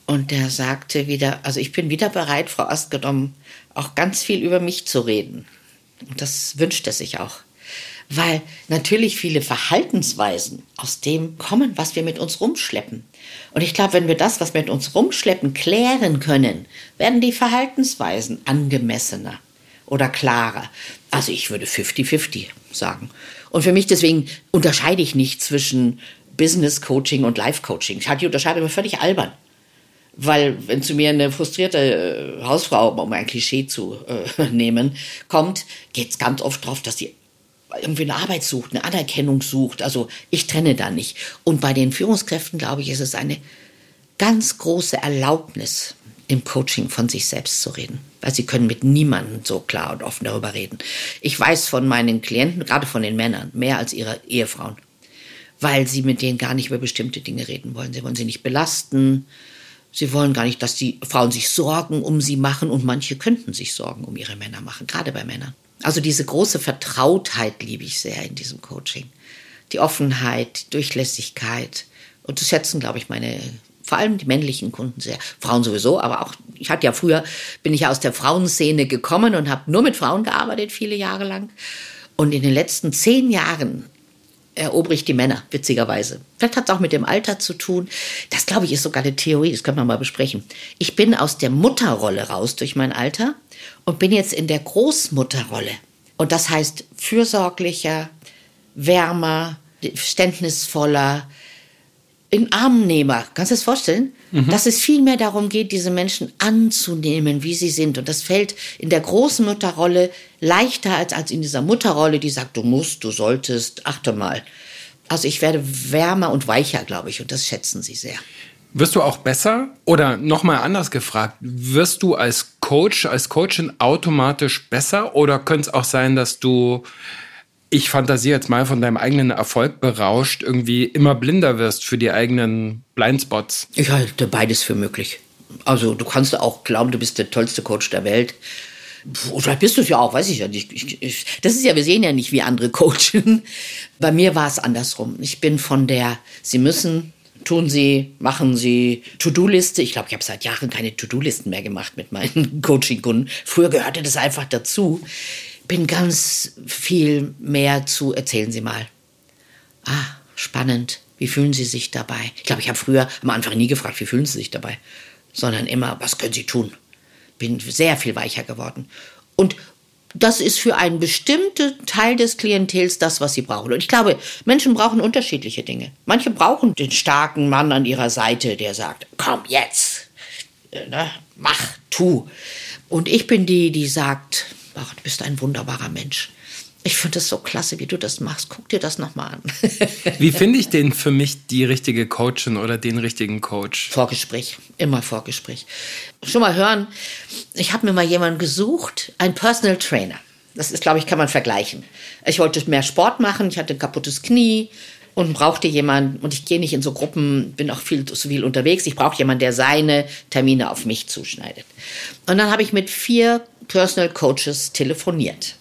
Speaker 2: Und der sagte wieder, also ich bin wieder bereit, Frau Astgenommen, auch ganz viel über mich zu reden. Und das wünscht er sich auch. Weil natürlich viele Verhaltensweisen aus dem kommen, was wir mit uns rumschleppen. Und ich glaube, wenn wir das, was wir mit uns rumschleppen, klären können, werden die Verhaltensweisen angemessener oder klarer. Also ich würde 50-50 sagen. Und für mich deswegen unterscheide ich nicht zwischen Business Coaching und Life Coaching. Ich halte die Unterscheidung völlig albern. Weil wenn zu mir eine frustrierte äh, Hausfrau, um ein Klischee zu äh, *laughs* nehmen, kommt, geht es ganz oft darauf, dass sie irgendwie eine Arbeit sucht, eine Anerkennung sucht. Also ich trenne da nicht. Und bei den Führungskräften, glaube ich, ist es eine ganz große Erlaubnis, im Coaching von sich selbst zu reden. Weil sie können mit niemandem so klar und offen darüber reden. Ich weiß von meinen Klienten, gerade von den Männern, mehr als ihre Ehefrauen. Weil sie mit denen gar nicht über bestimmte Dinge reden wollen. Sie wollen sie nicht belasten Sie wollen gar nicht, dass die Frauen sich Sorgen um sie machen und manche könnten sich Sorgen um ihre Männer machen, gerade bei Männern. Also diese große Vertrautheit liebe ich sehr in diesem Coaching. Die Offenheit, die Durchlässigkeit. Und das schätzen, glaube ich, meine, vor allem die männlichen Kunden sehr. Frauen sowieso, aber auch, ich hatte ja früher, bin ich ja aus der Frauenszene gekommen und habe nur mit Frauen gearbeitet, viele Jahre lang. Und in den letzten zehn Jahren erobere ich die Männer, witzigerweise. Vielleicht hat es auch mit dem Alter zu tun. Das, glaube ich, ist sogar eine Theorie, das können wir mal besprechen. Ich bin aus der Mutterrolle raus durch mein Alter und bin jetzt in der Großmutterrolle. Und das heißt fürsorglicher, wärmer, verständnisvoller, in Armnehmer. Kannst du das vorstellen? Mhm. Dass es viel mehr darum geht, diese Menschen anzunehmen, wie sie sind. Und das fällt in der großen Mutterrolle leichter als, als in dieser Mutterrolle, die sagt, du musst, du solltest, achte mal. Also ich werde wärmer und weicher, glaube ich, und das schätzen sie sehr.
Speaker 1: Wirst du auch besser? Oder nochmal anders gefragt, wirst du als Coach, als Coachin automatisch besser? Oder könnte es auch sein, dass du ich fantasiere jetzt mal von deinem eigenen Erfolg berauscht, irgendwie immer blinder wirst für die eigenen Blindspots.
Speaker 2: Ich halte beides für möglich. Also du kannst auch glauben, du bist der tollste Coach der Welt. Vielleicht bist du es ja auch, weiß ich ja nicht. Ich, ich, das ist ja, wir sehen ja nicht, wie andere coachen. *laughs* Bei mir war es andersrum. Ich bin von der, sie müssen, tun sie, machen sie, To-Do-Liste. Ich glaube, ich habe seit Jahren keine To-Do-Listen mehr gemacht mit meinen *laughs* Coaching-Kunden. Früher gehörte das einfach dazu bin ganz viel mehr zu erzählen Sie mal. Ah, spannend. Wie fühlen Sie sich dabei? Ich glaube, ich habe früher am Anfang nie gefragt, wie fühlen Sie sich dabei, sondern immer, was können Sie tun? Bin sehr viel weicher geworden. Und das ist für einen bestimmten Teil des Klientels das, was sie brauchen. Und ich glaube, Menschen brauchen unterschiedliche Dinge. Manche brauchen den starken Mann an ihrer Seite, der sagt, komm jetzt, äh, ne, mach, tu. Und ich bin die, die sagt, ach, du bist ein wunderbarer Mensch. Ich finde es so klasse, wie du das machst. Guck dir das nochmal an. *laughs*
Speaker 1: wie finde ich denn für mich die richtige Coachin oder den richtigen Coach?
Speaker 2: Vorgespräch, immer Vorgespräch. Schon mal hören, ich habe mir mal jemanden gesucht, einen Personal Trainer. Das ist, glaube ich, kann man vergleichen. Ich wollte mehr Sport machen, ich hatte ein kaputtes Knie und brauchte jemanden, und ich gehe nicht in so Gruppen, bin auch viel zu viel unterwegs, ich brauche jemanden, der seine Termine auf mich zuschneidet. Und dann habe ich mit vier Personal Coaches telefoniert.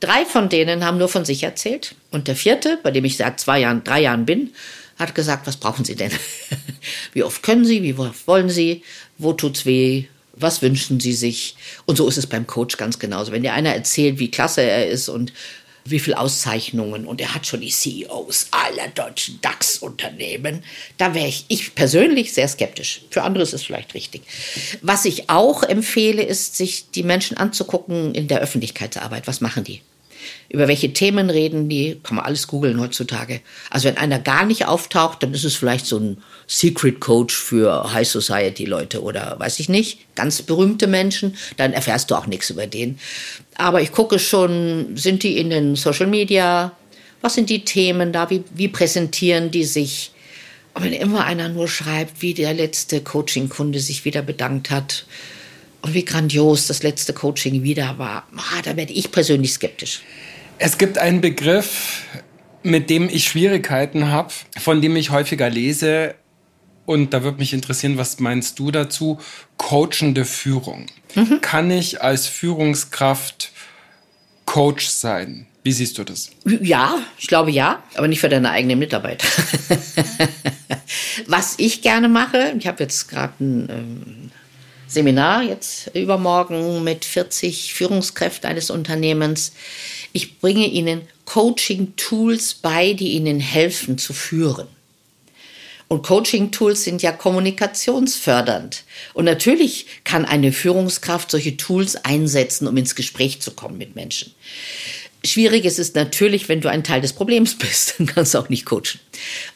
Speaker 2: Drei von denen haben nur von sich erzählt. Und der vierte, bei dem ich seit zwei Jahren, drei Jahren bin, hat gesagt, was brauchen Sie denn? *laughs* wie oft können Sie? Wie oft wollen Sie? Wo tut's weh? Was wünschen Sie sich? Und so ist es beim Coach ganz genauso. Wenn dir einer erzählt, wie klasse er ist und wie viele Auszeichnungen und er hat schon die CEOs aller deutschen DAX-Unternehmen. Da wäre ich, ich persönlich sehr skeptisch. Für andere ist es vielleicht richtig. Was ich auch empfehle, ist, sich die Menschen anzugucken in der Öffentlichkeitsarbeit. Was machen die? Über welche Themen reden die? Kann man alles googeln heutzutage. Also wenn einer gar nicht auftaucht, dann ist es vielleicht so ein Secret Coach für High Society Leute oder weiß ich nicht, ganz berühmte Menschen. Dann erfährst du auch nichts über den. Aber ich gucke schon, sind die in den Social Media? Was sind die Themen da? Wie, wie präsentieren die sich? Und wenn immer einer nur schreibt, wie der letzte Coaching-Kunde sich wieder bedankt hat und wie grandios das letzte Coaching wieder war, ah, da werde ich persönlich skeptisch.
Speaker 1: Es gibt einen Begriff, mit dem ich Schwierigkeiten habe, von dem ich häufiger lese. Und da würde mich interessieren, was meinst du dazu? Coachende Führung. Mhm. Kann ich als Führungskraft Coach sein. Wie siehst du das?
Speaker 2: Ja, ich glaube ja, aber nicht für deine eigenen Mitarbeiter. *laughs* Was ich gerne mache, ich habe jetzt gerade ein ähm, Seminar jetzt übermorgen mit 40 Führungskräften eines Unternehmens. Ich bringe ihnen Coaching-Tools bei, die ihnen helfen zu führen. Und Coaching-Tools sind ja kommunikationsfördernd. Und natürlich kann eine Führungskraft solche Tools einsetzen, um ins Gespräch zu kommen mit Menschen. Schwierig ist es natürlich, wenn du ein Teil des Problems *laughs* bist, dann kannst du auch nicht coachen.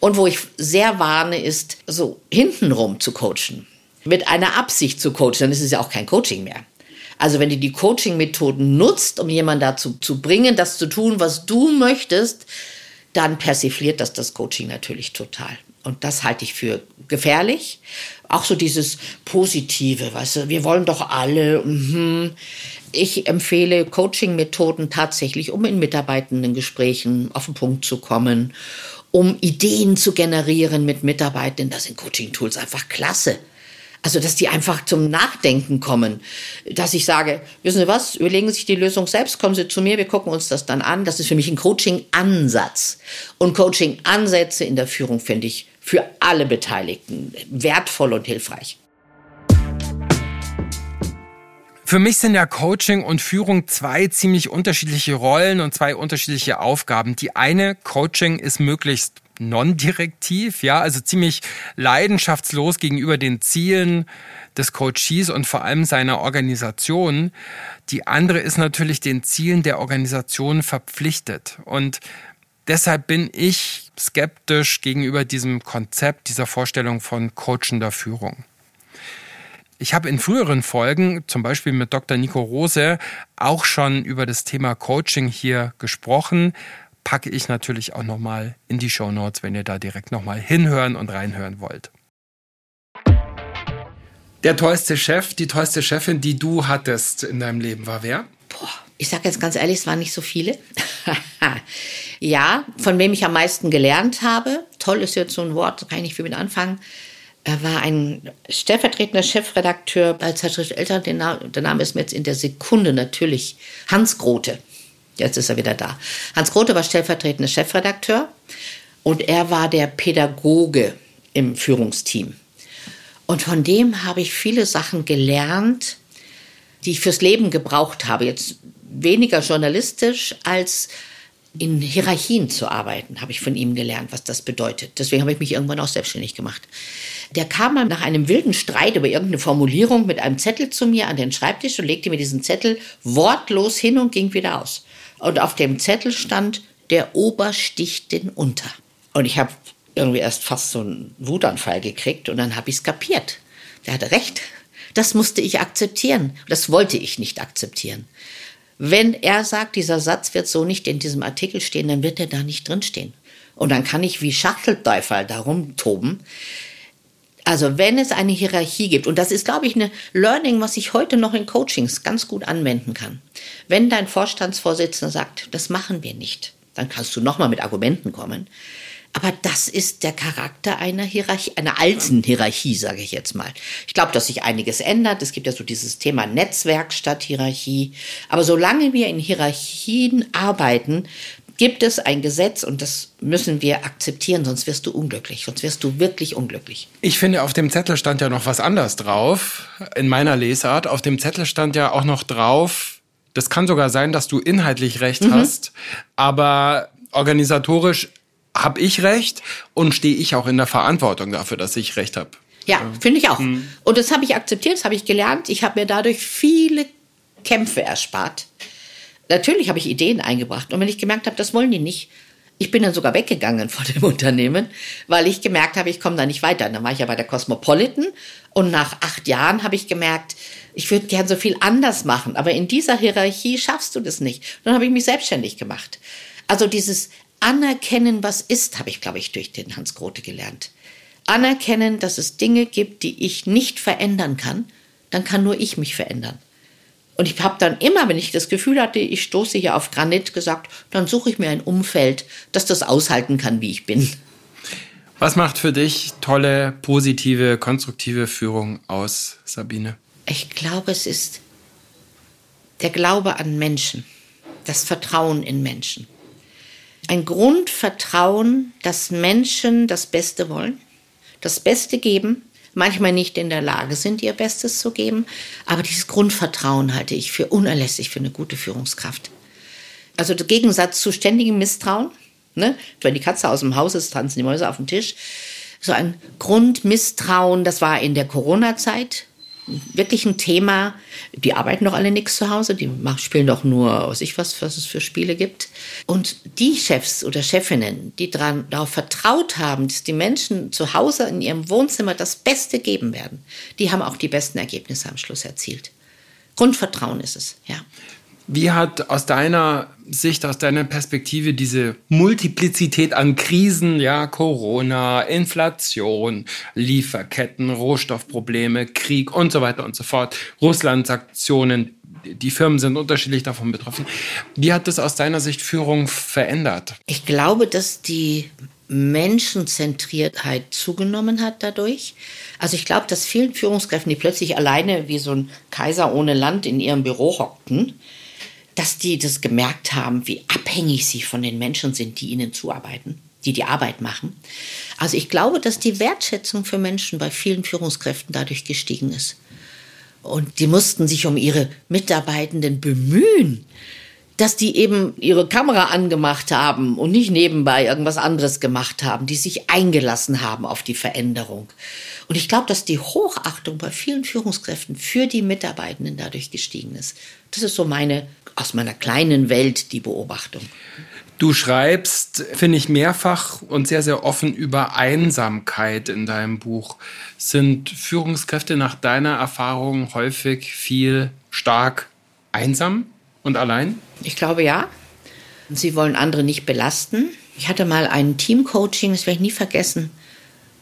Speaker 2: Und wo ich sehr warne, ist so hintenrum zu coachen. Mit einer Absicht zu coachen, dann ist es ja auch kein Coaching mehr. Also wenn du die Coaching-Methoden nutzt, um jemanden dazu zu bringen, das zu tun, was du möchtest, dann persifliert das das Coaching natürlich total. Und das halte ich für gefährlich. Auch so dieses Positive, weißt du, wir wollen doch alle. Mhm. Ich empfehle Coaching-Methoden tatsächlich, um in mitarbeitenden Gesprächen auf den Punkt zu kommen, um Ideen zu generieren mit Mitarbeitenden. Das sind Coaching-Tools einfach klasse. Also, dass die einfach zum Nachdenken kommen. Dass ich sage, wissen Sie was, überlegen Sie sich die Lösung selbst, kommen Sie zu mir, wir gucken uns das dann an. Das ist für mich ein Coaching-Ansatz. Und Coaching-Ansätze in der Führung finde ich für alle Beteiligten wertvoll und hilfreich.
Speaker 1: Für mich sind ja Coaching und Führung zwei ziemlich unterschiedliche Rollen und zwei unterschiedliche Aufgaben. Die eine, Coaching ist möglichst non-direktiv, ja, also ziemlich leidenschaftslos gegenüber den Zielen des Coaches und vor allem seiner Organisation. Die andere ist natürlich den Zielen der Organisation verpflichtet. Und deshalb bin ich skeptisch gegenüber diesem Konzept, dieser Vorstellung von coachender Führung. Ich habe in früheren Folgen, zum Beispiel mit Dr. Nico Rose, auch schon über das Thema Coaching hier gesprochen. Packe ich natürlich auch nochmal in die Show Notes, wenn ihr da direkt nochmal hinhören und reinhören wollt. Der tollste Chef, die tollste Chefin, die du hattest in deinem Leben, war wer?
Speaker 2: Boah, ich sage jetzt ganz ehrlich, es waren nicht so viele. *laughs* ja, von wem ich am meisten gelernt habe. Toll ist jetzt so ein Wort, da kann ich nicht viel mit anfangen. Er war ein stellvertretender Chefredakteur bei Zeitschrift Eltern. Der Name ist mir jetzt in der Sekunde natürlich Hans Grote. Jetzt ist er wieder da. Hans Grote war stellvertretender Chefredakteur und er war der Pädagoge im Führungsteam. Und von dem habe ich viele Sachen gelernt, die ich fürs Leben gebraucht habe. Jetzt weniger journalistisch als in Hierarchien zu arbeiten, habe ich von ihm gelernt, was das bedeutet. Deswegen habe ich mich irgendwann auch selbstständig gemacht. Der kam mal nach einem wilden Streit über irgendeine Formulierung mit einem Zettel zu mir an den Schreibtisch und legte mir diesen Zettel wortlos hin und ging wieder aus. Und auf dem Zettel stand, der Ober sticht den Unter. Und ich habe irgendwie erst fast so einen Wutanfall gekriegt und dann habe ich es kapiert. Der hatte recht. Das musste ich akzeptieren. Das wollte ich nicht akzeptieren. Wenn er sagt, dieser Satz wird so nicht in diesem Artikel stehen, dann wird er da nicht drinstehen. Und dann kann ich wie Schachtelteufel darum toben. Also wenn es eine Hierarchie gibt, und das ist, glaube ich, eine Learning, was ich heute noch in Coachings ganz gut anwenden kann. Wenn dein Vorstandsvorsitzender sagt, das machen wir nicht, dann kannst du nochmal mit Argumenten kommen. Aber das ist der Charakter einer Hierarchie, einer alten Hierarchie, sage ich jetzt mal. Ich glaube, dass sich einiges ändert. Es gibt ja so dieses Thema Netzwerk statt Hierarchie. Aber solange wir in Hierarchien arbeiten, gibt es ein Gesetz und das müssen wir akzeptieren, sonst wirst du unglücklich, sonst wirst du wirklich unglücklich.
Speaker 1: Ich finde, auf dem Zettel stand ja noch was anderes drauf, in meiner Lesart. Auf dem Zettel stand ja auch noch drauf, das kann sogar sein, dass du inhaltlich recht mhm. hast, aber organisatorisch habe ich recht und stehe ich auch in der Verantwortung dafür, dass ich recht habe.
Speaker 2: Ja, finde ich auch. Mhm. Und das habe ich akzeptiert, das habe ich gelernt. Ich habe mir dadurch viele Kämpfe erspart. Natürlich habe ich Ideen eingebracht. Und wenn ich gemerkt habe, das wollen die nicht, ich bin dann sogar weggegangen von dem *laughs* Unternehmen, weil ich gemerkt habe, ich komme da nicht weiter. dann war ich ja bei der Cosmopolitan und nach acht Jahren habe ich gemerkt, ich würde gern so viel anders machen, aber in dieser Hierarchie schaffst du das nicht. Dann habe ich mich selbstständig gemacht. Also dieses Anerkennen, was ist, habe ich, glaube ich, durch den Hans Grote gelernt. Anerkennen, dass es Dinge gibt, die ich nicht verändern kann, dann kann nur ich mich verändern. Und ich habe dann immer, wenn ich das Gefühl hatte, ich stoße hier auf Granit, gesagt, dann suche ich mir ein Umfeld, das das aushalten kann, wie ich bin.
Speaker 1: Was macht für dich tolle, positive, konstruktive Führung aus, Sabine?
Speaker 2: Ich glaube, es ist der Glaube an Menschen. das Vertrauen in Menschen. Ein Grundvertrauen, dass Menschen das Beste wollen, das Beste geben, manchmal nicht in der Lage sind, ihr Bestes zu geben. Aber dieses Grundvertrauen halte ich für unerlässlich für eine gute Führungskraft. Also der Gegensatz zu ständigem Misstrauen. Ne? Wenn die Katze aus dem Haus ist, tanzen die Mäuse auf dem Tisch. So ein Grundmisstrauen, das war in der Corona-Zeit wirklich ein Thema. Die arbeiten doch alle nichts zu Hause, die spielen doch nur, was ich was, was es für Spiele gibt. Und die Chefs oder Chefinnen, die dran, darauf vertraut haben, dass die Menschen zu Hause in ihrem Wohnzimmer das Beste geben werden, die haben auch die besten Ergebnisse am Schluss erzielt. Grundvertrauen ist es, ja.
Speaker 1: Wie hat aus deiner Sicht, aus deiner Perspektive diese Multiplizität an Krisen, ja, Corona, Inflation, Lieferketten, Rohstoffprobleme, Krieg und so weiter und so fort, Russland-Sanktionen, die Firmen sind unterschiedlich davon betroffen. Wie hat das aus deiner Sicht Führung verändert?
Speaker 2: Ich glaube, dass die Menschenzentriertheit zugenommen hat dadurch. Also ich glaube, dass vielen Führungskräften, die plötzlich alleine wie so ein Kaiser ohne Land in ihrem Büro hockten, dass die das gemerkt haben, wie abhängig sie von den Menschen sind, die ihnen zuarbeiten, die die Arbeit machen. Also ich glaube, dass die Wertschätzung für Menschen bei vielen Führungskräften dadurch gestiegen ist. Und die mussten sich um ihre Mitarbeitenden bemühen, dass die eben ihre Kamera angemacht haben und nicht nebenbei irgendwas anderes gemacht haben, die sich eingelassen haben auf die Veränderung. Und ich glaube, dass die Hochachtung bei vielen Führungskräften für die Mitarbeitenden dadurch gestiegen ist. Das ist so meine, aus meiner kleinen Welt, die Beobachtung.
Speaker 1: Du schreibst, finde ich, mehrfach und sehr, sehr offen über Einsamkeit in deinem Buch. Sind Führungskräfte nach deiner Erfahrung häufig viel stark einsam und allein?
Speaker 2: Ich glaube ja. Sie wollen andere nicht belasten. Ich hatte mal ein Teamcoaching, das werde ich nie vergessen.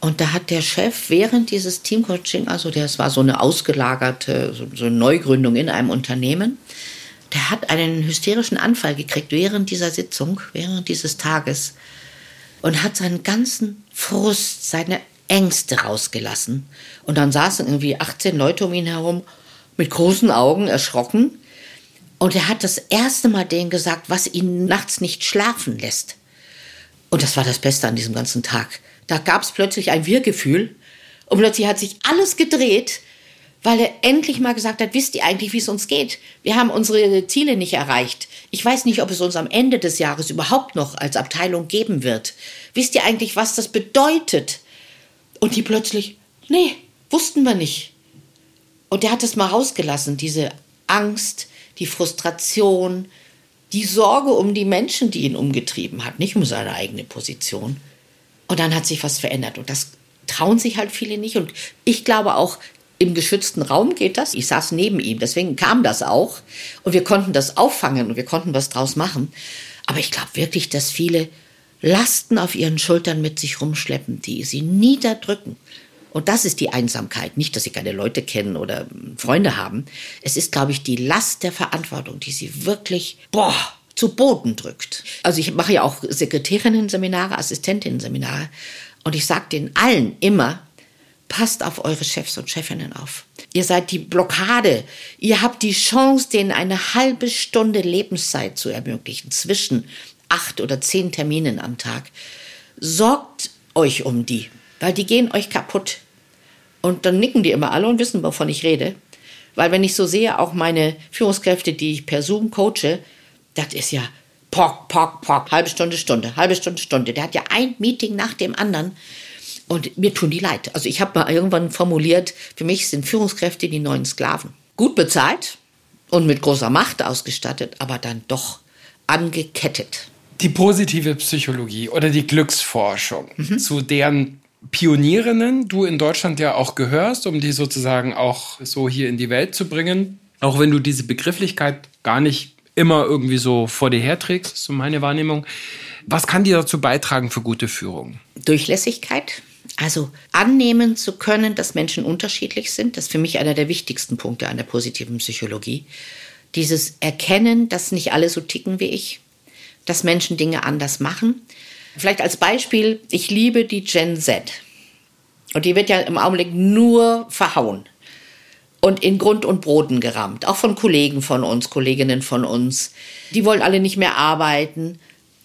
Speaker 2: Und da hat der Chef während dieses Teamcoaching, also das war so eine ausgelagerte, so, eine Neugründung in einem Unternehmen, der hat einen hysterischen Anfall gekriegt während dieser Sitzung, während dieses Tages und hat seinen ganzen Frust, seine Ängste rausgelassen. Und dann saßen irgendwie 18 Leute um ihn herum mit großen Augen erschrocken. Und er hat das erste Mal denen gesagt, was ihn nachts nicht schlafen lässt. Und das war das Beste an diesem ganzen Tag. Da gab es plötzlich ein Wir-Gefühl und plötzlich hat sich alles gedreht, weil er endlich mal gesagt hat, wisst ihr eigentlich, wie es uns geht? Wir haben unsere Ziele nicht erreicht. Ich weiß nicht, ob es uns am Ende des Jahres überhaupt noch als Abteilung geben wird. Wisst ihr eigentlich, was das bedeutet? Und die plötzlich, nee, wussten wir nicht. Und er hat es mal rausgelassen, diese Angst, die Frustration, die Sorge um die Menschen, die ihn umgetrieben hat, nicht um seine eigene Position. Und dann hat sich was verändert. Und das trauen sich halt viele nicht. Und ich glaube auch, im geschützten Raum geht das. Ich saß neben ihm, deswegen kam das auch. Und wir konnten das auffangen und wir konnten was draus machen. Aber ich glaube wirklich, dass viele Lasten auf ihren Schultern mit sich rumschleppen, die sie niederdrücken. Und das ist die Einsamkeit. Nicht, dass sie keine Leute kennen oder Freunde haben. Es ist, glaube ich, die Last der Verantwortung, die sie wirklich, boah, zu Boden drückt. Also ich mache ja auch Sekretärinnen-Seminare, Assistentinnen-Seminare und ich sage den allen immer, passt auf eure Chefs und Chefinnen auf. Ihr seid die Blockade. Ihr habt die Chance, denen eine halbe Stunde Lebenszeit zu ermöglichen zwischen acht oder zehn Terminen am Tag. Sorgt euch um die, weil die gehen euch kaputt. Und dann nicken die immer alle und wissen, wovon ich rede. Weil wenn ich so sehe, auch meine Führungskräfte, die ich per Zoom coache, das ist ja pock, pock, pock, halbe Stunde, Stunde, halbe Stunde, Stunde. Der hat ja ein Meeting nach dem anderen. Und mir tun die leid. Also ich habe mal irgendwann formuliert, für mich sind Führungskräfte die neuen Sklaven. Gut bezahlt und mit großer Macht ausgestattet, aber dann doch angekettet.
Speaker 1: Die positive Psychologie oder die Glücksforschung, mhm. zu deren Pionierinnen du in Deutschland ja auch gehörst, um die sozusagen auch so hier in die Welt zu bringen. Auch wenn du diese Begrifflichkeit gar nicht immer irgendwie so vor dir herträgst, so meine Wahrnehmung. Was kann dir dazu beitragen für gute Führung?
Speaker 2: Durchlässigkeit. Also annehmen zu können, dass Menschen unterschiedlich sind, das ist für mich einer der wichtigsten Punkte an der positiven Psychologie. Dieses Erkennen, dass nicht alle so ticken wie ich, dass Menschen Dinge anders machen. Vielleicht als Beispiel, ich liebe die Gen Z. Und die wird ja im Augenblick nur verhauen. und in Grund und Boden gerammt. Auch von Kollegen von uns, Kolleginnen von uns. Die wollen alle nicht mehr arbeiten.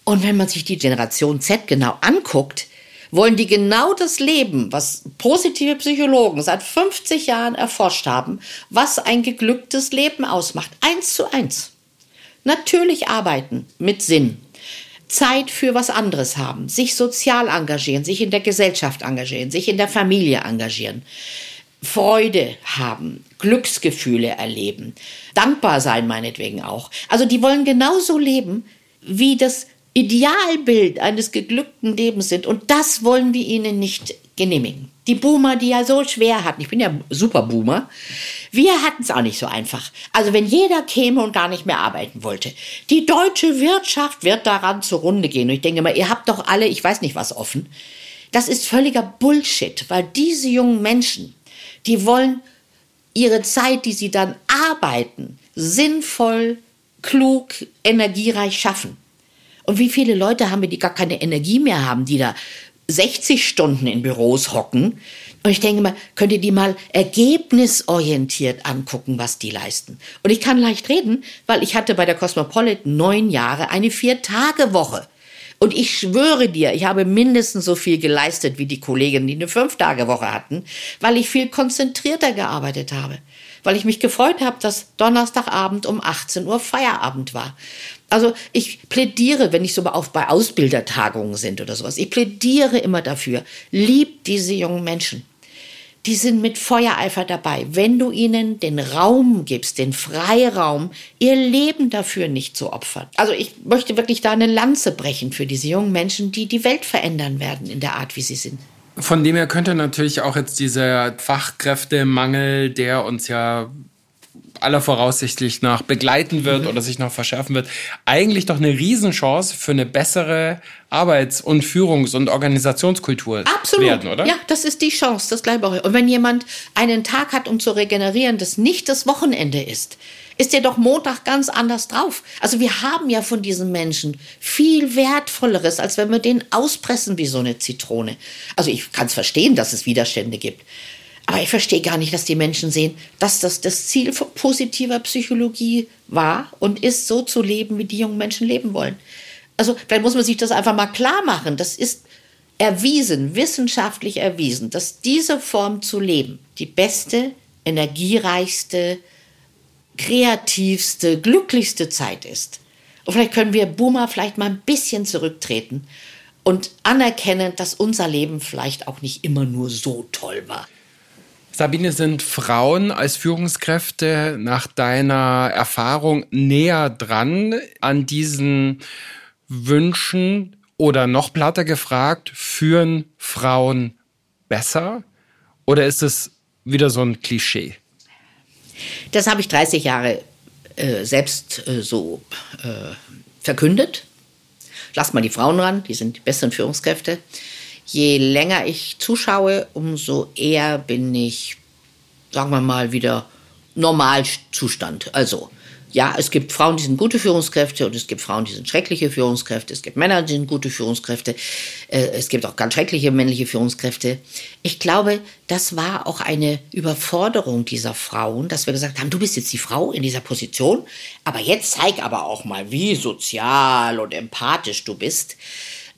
Speaker 2: Und wenn man sich die Generation Z genau anguckt, wollen die genau das Leben, was positive Psychologen seit 50 Jahren erforscht haben, was ein geglücktes Leben ausmacht. Eins zu eins. Natürlich arbeiten mit Sinn. Zeit für was anderes haben, sich sozial engagieren, sich in der Gesellschaft engagieren, sich in der Familie engagieren, Freude haben, Glücksgefühle erleben, dankbar sein meinetwegen auch. Also die wollen genauso leben, wie das Idealbild eines geglückten Lebens sind. Und das wollen wir ihnen nicht genehmigen. Die Boomer, die ja so schwer hatten, ich bin ja super Boomer, wir hatten es auch nicht so einfach. Also wenn jeder käme und gar nicht mehr arbeiten wollte, die deutsche Wirtschaft wird daran zugrunde gehen. Und ich denke mal, ihr habt doch alle, ich weiß nicht was offen. Das ist völliger Bullshit, weil diese jungen Menschen, die wollen ihre Zeit, die sie dann arbeiten, sinnvoll, klug, energiereich schaffen. Und wie viele Leute haben wir, die gar keine Energie mehr haben, die da 60 Stunden in Büros hocken. Und ich denke mal, könnt ihr die mal ergebnisorientiert angucken, was die leisten. Und ich kann leicht reden, weil ich hatte bei der Cosmopolitan neun Jahre eine Vier-Tage-Woche. Und ich schwöre dir, ich habe mindestens so viel geleistet wie die Kolleginnen, die eine Fünf-Tage-Woche hatten, weil ich viel konzentrierter gearbeitet habe. Weil ich mich gefreut habe, dass Donnerstagabend um 18 Uhr Feierabend war. Also ich plädiere, wenn ich so auf bei Ausbildertagungen sind oder sowas, ich plädiere immer dafür, liebt diese jungen Menschen. Die sind mit Feuereifer dabei. Wenn du ihnen den Raum gibst, den Freiraum, ihr Leben dafür nicht zu opfern. Also ich möchte wirklich da eine Lanze brechen für diese jungen Menschen, die die Welt verändern werden in der Art, wie sie sind.
Speaker 1: Von dem her könnte natürlich auch jetzt dieser Fachkräftemangel, der uns ja aller voraussichtlich nach begleiten wird mhm. oder sich noch verschärfen wird, eigentlich doch eine Riesenchance für eine bessere Arbeits- und Führungs- und Organisationskultur
Speaker 2: Absolut.
Speaker 1: werden, oder?
Speaker 2: Ja, das ist die Chance, das glaube ich. Und wenn jemand einen Tag hat, um zu regenerieren, das nicht das Wochenende ist, ist er doch Montag ganz anders drauf. Also wir haben ja von diesen Menschen viel Wertvolleres, als wenn wir den auspressen wie so eine Zitrone. Also ich kann es verstehen, dass es Widerstände gibt. Aber ich verstehe gar nicht, dass die Menschen sehen, dass das das Ziel von positiver Psychologie war und ist, so zu leben, wie die jungen Menschen leben wollen. Also vielleicht muss man sich das einfach mal klar machen. Das ist erwiesen, wissenschaftlich erwiesen, dass diese Form zu leben die beste, energiereichste, kreativste, glücklichste Zeit ist. Und vielleicht können wir Boomer vielleicht mal ein bisschen zurücktreten und anerkennen, dass unser Leben vielleicht auch nicht immer nur so toll war.
Speaker 1: Sabine, sind Frauen als Führungskräfte nach deiner Erfahrung näher dran an diesen Wünschen oder noch platter gefragt, führen Frauen besser? Oder ist es wieder so ein Klischee?
Speaker 2: Das habe ich 30 Jahre äh, selbst äh, so äh, verkündet. Lass mal die Frauen ran, die sind die besseren Führungskräfte je länger ich zuschaue, umso eher bin ich, sagen wir mal, wieder Normalzustand. Also, ja, es gibt Frauen, die sind gute Führungskräfte und es gibt Frauen, die sind schreckliche Führungskräfte. Es gibt Männer, die sind gute Führungskräfte. Äh, es gibt auch ganz schreckliche männliche Führungskräfte. Ich glaube, das war auch eine Überforderung dieser Frauen, dass wir gesagt haben, du bist jetzt die Frau in dieser Position, aber jetzt zeig aber auch mal, wie sozial und empathisch du bist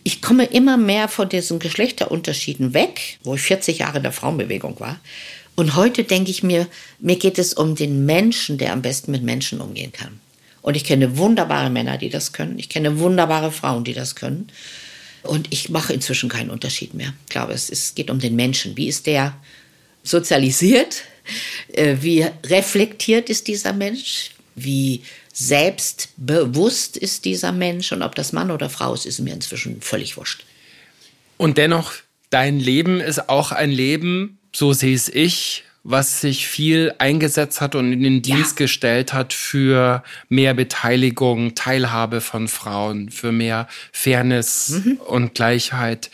Speaker 2: ich komme immer mehr von diesen Geschlechterunterschieden weg, wo ich 40 Jahre in der Frauenbewegung war. Und heute denke ich mir, mir geht es um den Menschen, der am besten mit Menschen umgehen kann. Und ich kenne wunderbare Männer, die das können. Ich kenne wunderbare Frauen, die das können. Und ich mache inzwischen keinen Unterschied mehr. Ich glaube, es, ist, geht um den Menschen. Wie ist der sozialisiert? Äh, wie reflektiert ist dieser Mensch? Wie selbstbewusst ist dieser Mensch und ob das Mann oder Frau ist, ist mir inzwischen völlig wurscht.
Speaker 1: Und dennoch, dein Leben ist auch ein Leben, so sehe es ich, was sich viel eingesetzt hat und in den Dienst ja. gestellt hat für mehr Beteiligung, Teilhabe von Frauen, für mehr Fairness mhm. und Gleichheit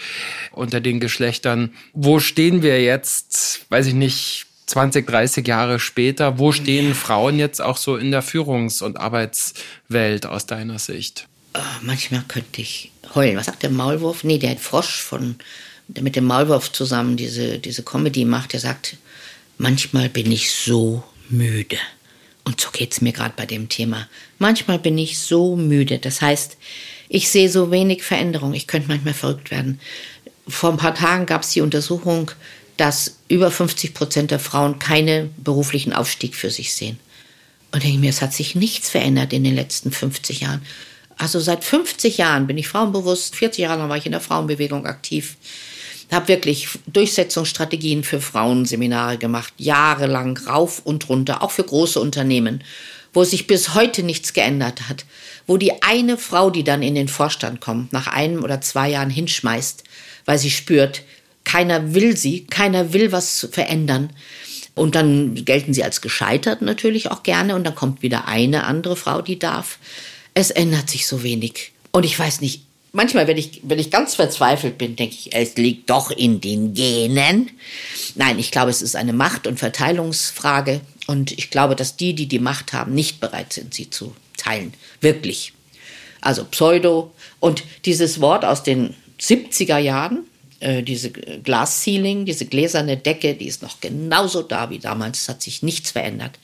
Speaker 1: unter den Geschlechtern. Wo stehen wir jetzt, weiß ich nicht, 20, 30 Jahre später, wo stehen. Frauen jetzt auch so in der Führungs- und Arbeitswelt aus deiner Sicht?
Speaker 2: Oh, manchmal könnte ich heulen. Was sagt der Maulwurf? Nee, der Frosch von, der mit dem Maulwurf zusammen diese, diese Comedy macht, der sagt, manchmal bin ich so müde. Und so geht es mir gerade bei dem Thema. Manchmal bin ich so müde. Das heißt, ich sehe so wenig Veränderung. Ich könnte manchmal verrückt werden. Vor ein paar Tagen gab es die Untersuchung, dass über 50 Prozent der Frauen keinen beruflichen Aufstieg für sich sehen. Und denke mir, es hat sich nichts verändert in den letzten 50 Jahren. Also seit 50 Jahren bin ich frauenbewusst. 40 Jahre lang war ich in der Frauenbewegung aktiv habe wirklich Durchsetzungsstrategien für Frauenseminare gemacht, jahrelang rauf und runter, auch für große Unternehmen, wo sich bis heute nichts geändert hat, wo die eine Frau, die dann in den Vorstand kommt, nach einem oder zwei Jahren hinschmeißt, weil sie spürt, keiner will sie, keiner will was verändern. Und dann gelten sie als gescheitert natürlich auch gerne und dann kommt wieder eine andere Frau, die darf. Es ändert sich so wenig. Und ich weiß nicht, manchmal, wenn ich, wenn ich ganz verzweifelt bin, denke ich, es liegt doch in den Genen. Nein, ich glaube, es ist eine Macht- und Verteilungsfrage. Und ich glaube, dass die, die die Macht haben, nicht bereit sind, sie zu teilen. Wirklich. Also Pseudo. Und dieses Wort aus den 70er Jahren, äh, diese Glasceiling, diese gläserne Decke, die ist noch genauso da wie damals. Es hat sich nichts verändert.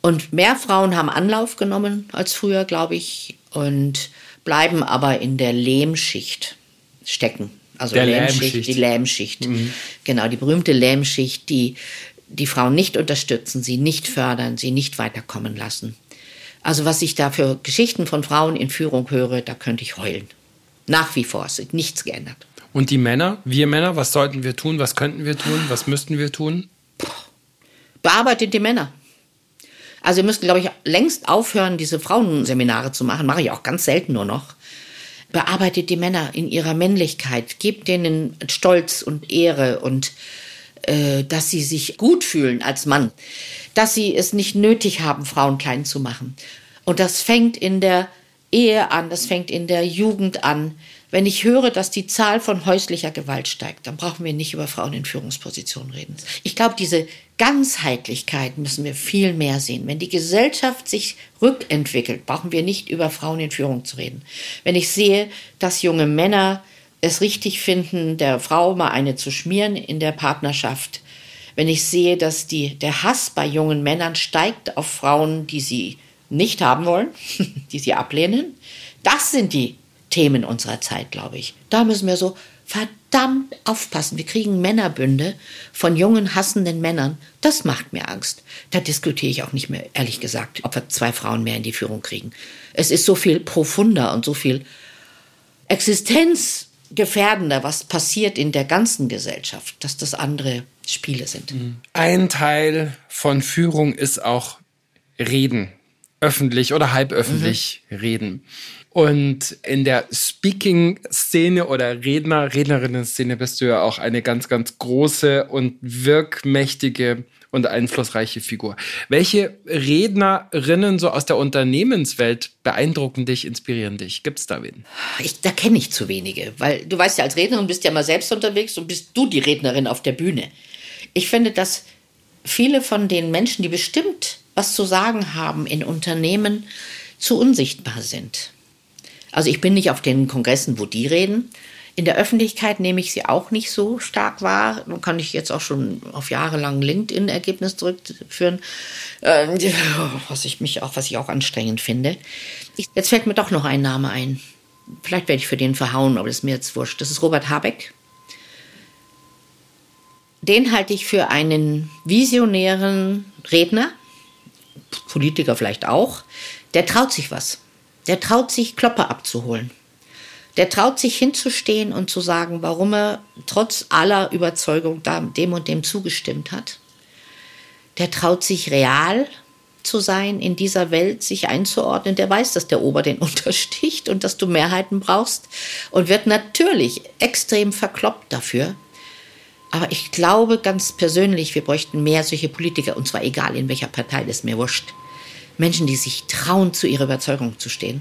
Speaker 2: Und mehr Frauen haben Anlauf genommen als früher, glaube ich. Und bleiben aber in der Lehmschicht stecken. Also
Speaker 1: der
Speaker 2: Lähmschicht,
Speaker 1: Lähmschicht.
Speaker 2: die Lähmschicht. Mhm. Genau, die berühmte Lähmschicht, die die Frauen nicht unterstützen, sie nicht fördern, sie nicht weiterkommen lassen. Also was ich da für Geschichten von Frauen in Führung höre, da könnte ich heulen. Nach wie vor, es ist nichts geändert.
Speaker 1: Und die Männer, wir Männer, was sollten wir tun, was könnten wir tun, was müssten wir tun?
Speaker 2: Bearbeitet die Männer. Also wir müssen, glaube ich, längst aufhören, diese Frauenseminare zu machen. Mache ich auch ganz selten nur noch. Bearbeitet die Männer in ihrer Männlichkeit. Gebt denen Stolz und Ehre und äh, dass sie sich gut fühlen als Mann. Dass sie es nicht nötig haben, Frauen klein zu machen. Und das fängt in der Ehe an, das fängt in der Jugend an. Wenn ich höre, dass die Zahl von häuslicher Gewalt steigt, dann brauchen wir nicht über Frauen in Führungspositionen reden. Ich glaube, diese Ganzheitlichkeit müssen wir viel mehr sehen. Wenn die Gesellschaft sich rückentwickelt, brauchen wir nicht über Frauen in Führung zu reden. Wenn ich sehe, dass junge Männer es richtig finden, der Frau mal eine zu schmieren in der Partnerschaft, wenn ich sehe, dass die, der Hass bei jungen Männern steigt auf Frauen, die sie nicht haben wollen, *laughs* die sie ablehnen, das sind die Themen unserer Zeit, glaube ich. Da müssen wir so verdammt aufpassen. Wir kriegen Männerbünde von jungen, hassenden Männern. Das macht mir Angst. Da diskutiere ich auch nicht mehr, ehrlich gesagt, ob wir zwei Frauen mehr in die Führung kriegen. Es ist so viel profunder und so viel existenzgefährdender, was passiert in der ganzen Gesellschaft, dass das andere Spiele sind. Mhm.
Speaker 1: Ein Teil von Führung ist auch Reden. Öffentlich oder halböffentlich mhm. reden. Und in der Speaking-Szene oder Redner, Rednerinnen-Szene bist du ja auch eine ganz, ganz große und wirkmächtige und einflussreiche Figur. Welche Rednerinnen so aus der Unternehmenswelt beeindrucken dich, inspirieren dich? Gibt es da wen?
Speaker 2: Ich, da kenne ich zu wenige, weil du weißt ja, als Rednerin bist ja mal selbst unterwegs und bist du die Rednerin auf der Bühne. Ich finde, dass viele von den Menschen, die bestimmt was zu sagen haben in Unternehmen, zu unsichtbar sind. Also ich bin nicht auf den Kongressen, wo die reden. In der Öffentlichkeit nehme ich sie auch nicht so stark wahr. Nun kann ich jetzt auch schon auf jahrelang LinkedIn-Ergebnis zurückführen, äh, was ich mich auch, was ich auch anstrengend finde. Jetzt fällt mir doch noch ein Name ein. Vielleicht werde ich für den verhauen, aber das ist mir jetzt wurscht. Das ist Robert Habeck. Den halte ich für einen visionären Redner, Politiker vielleicht auch. Der traut sich was. Der traut sich, Klopper abzuholen. Der traut sich hinzustehen und zu sagen, warum er trotz aller Überzeugung dem und dem zugestimmt hat. Der traut sich real zu sein, in dieser Welt sich einzuordnen. Der weiß, dass der Ober den *laughs* untersticht und dass du Mehrheiten brauchst und wird natürlich extrem verkloppt dafür. Aber ich glaube ganz persönlich, wir bräuchten mehr solche Politiker, und zwar egal in welcher Partei, das ist mir wurscht. Menschen, die sich trauen, zu ihrer Überzeugung zu stehen,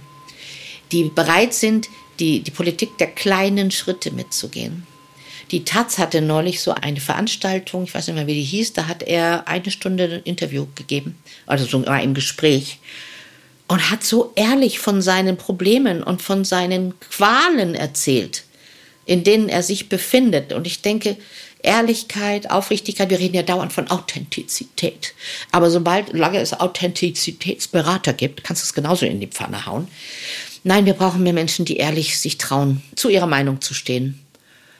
Speaker 2: die bereit sind, die, die Politik der kleinen Schritte mitzugehen. Die Taz hatte neulich so eine Veranstaltung, ich weiß nicht mehr, wie die hieß, da hat er eine Stunde ein Interview gegeben, also so ein Gespräch, und hat so ehrlich von seinen Problemen und von seinen Qualen erzählt, in denen er sich befindet. Und ich denke, Ehrlichkeit, Aufrichtigkeit. Wir reden ja dauernd von Authentizität. Aber sobald lange es Authentizitätsberater gibt, kannst du es genauso in die Pfanne hauen. Nein, wir brauchen mehr Menschen, die ehrlich sich trauen, zu ihrer Meinung zu stehen.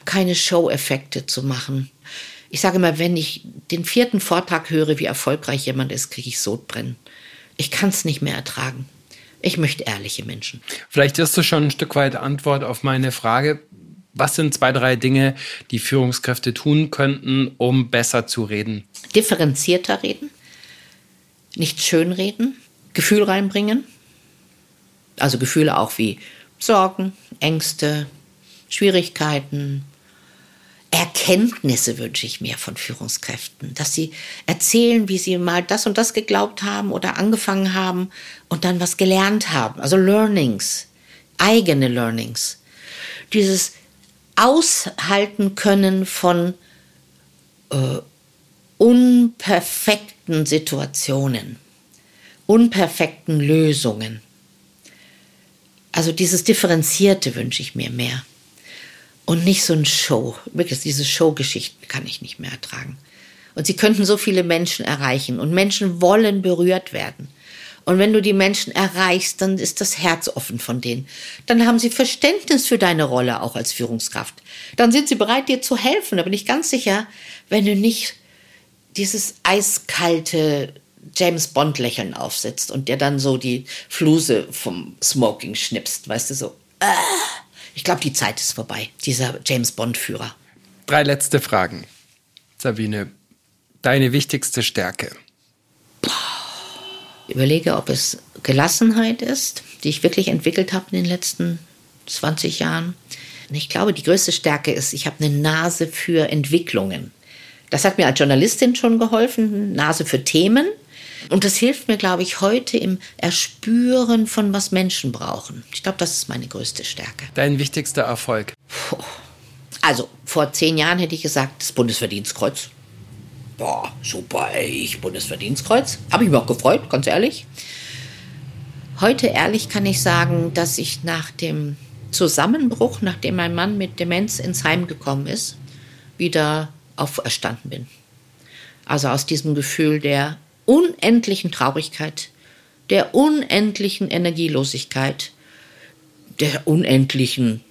Speaker 2: Keine Show-Effekte zu machen. Ich sage immer, wenn ich den vierten Vortrag höre, wie erfolgreich jemand ist, kriege ich Sodbrennen. Ich kann es nicht mehr ertragen. Ich möchte ehrliche Menschen.
Speaker 1: Vielleicht ist das schon ein Stück weit Antwort auf meine Frage. Was sind zwei, drei Dinge, die Führungskräfte tun könnten, um besser zu reden?
Speaker 2: Differenzierter reden, nicht schönreden, Gefühl reinbringen. Also Gefühle auch wie Sorgen, Ängste, Schwierigkeiten, Erkenntnisse wünsche ich mir von Führungskräften, dass sie erzählen, wie sie mal das und das geglaubt haben oder angefangen haben und dann was gelernt haben. Also Learnings, eigene Learnings. Dieses Aushalten können von äh, unperfekten Situationen, unperfekten Lösungen. Also dieses Differenzierte wünsche ich mir mehr. Und nicht so ein Show. Wirklich, diese Showgeschichten kann ich nicht mehr ertragen. Und sie könnten so viele Menschen erreichen. Und Menschen wollen berührt werden. Und wenn du die Menschen erreichst, dann ist das Herz offen von denen. Dann haben sie Verständnis für deine Rolle auch als Führungskraft. Dann sind sie bereit, dir zu helfen. Da bin ich ganz sicher, wenn du nicht dieses eiskalte James Bond Lächeln aufsetzt und der dann so die Fluse vom Smoking schnipst, weißt du so. Ah, ich glaube, die Zeit ist vorbei, dieser James Bond Führer.
Speaker 1: Drei letzte Fragen. Sabine, deine wichtigste Stärke
Speaker 2: überlege, ob es Gelassenheit ist, die ich wirklich entwickelt habe in den letzten 20 Jahren. Und ich glaube, die größte Stärke ist, ich habe eine Nase für Entwicklungen. Das hat mir als Journalistin schon geholfen, Nase für Themen. Und das hilft mir, glaube ich, heute im Erspüren von was Menschen brauchen. Ich glaube, das ist meine größte Stärke.
Speaker 1: Dein wichtigster Erfolg?
Speaker 2: Also, vor zehn Jahren hätte ich gesagt, das Bundesverdienstkreuz boah, super, ey, ich Bundesverdienstkreuz. Habe ich mich auch gefreut, ganz ehrlich. Heute ehrlich kann ich sagen, dass ich nach dem Zusammenbruch, nachdem mein Mann mit Demenz ins Heim gekommen ist, wieder auferstanden bin. Also aus diesem Gefühl der unendlichen Traurigkeit, der unendlichen Energielosigkeit, der unendlichen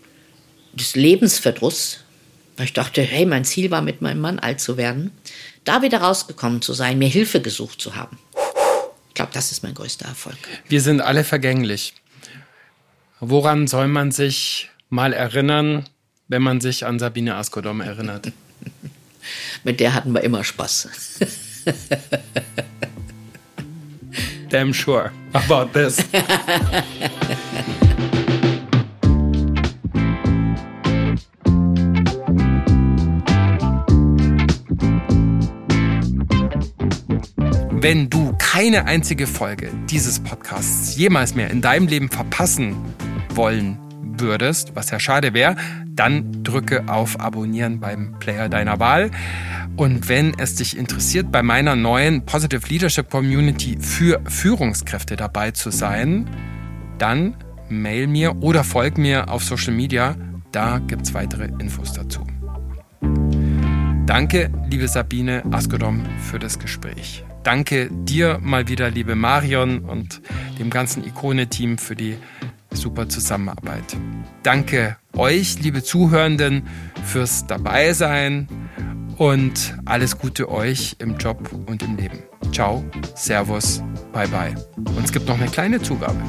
Speaker 2: des Lebensverdruss, weil ich dachte, hey, mein Ziel war, mit meinem Mann alt zu werden, da wieder rausgekommen zu sein, mir Hilfe gesucht zu haben. Ich glaube, das ist mein größter Erfolg.
Speaker 1: Wir sind alle vergänglich. Woran soll man sich mal erinnern, wenn man sich an Sabine Askodom erinnert? *laughs*
Speaker 2: Mit der hatten wir immer Spaß.
Speaker 1: Damn sure about this. *laughs* Wenn du keine einzige Folge dieses Podcasts jemals mehr in deinem Leben verpassen wollen würdest, was ja schade wäre, dann drücke auf Abonnieren beim Player deiner Wahl. Und wenn es dich interessiert, bei meiner neuen Positive Leadership Community für Führungskräfte dabei zu sein, dann mail mir oder folg mir auf Social Media. Da gibt es weitere Infos dazu. Danke, liebe Sabine Askodom, für das Gespräch. Danke dir mal wieder, liebe Marion und dem ganzen Ikone-Team für die super Zusammenarbeit. Danke euch, liebe Zuhörenden, fürs Dabeisein und alles Gute euch im Job und im Leben. Ciao, Servus, bye bye. Und es gibt noch eine kleine Zugabe.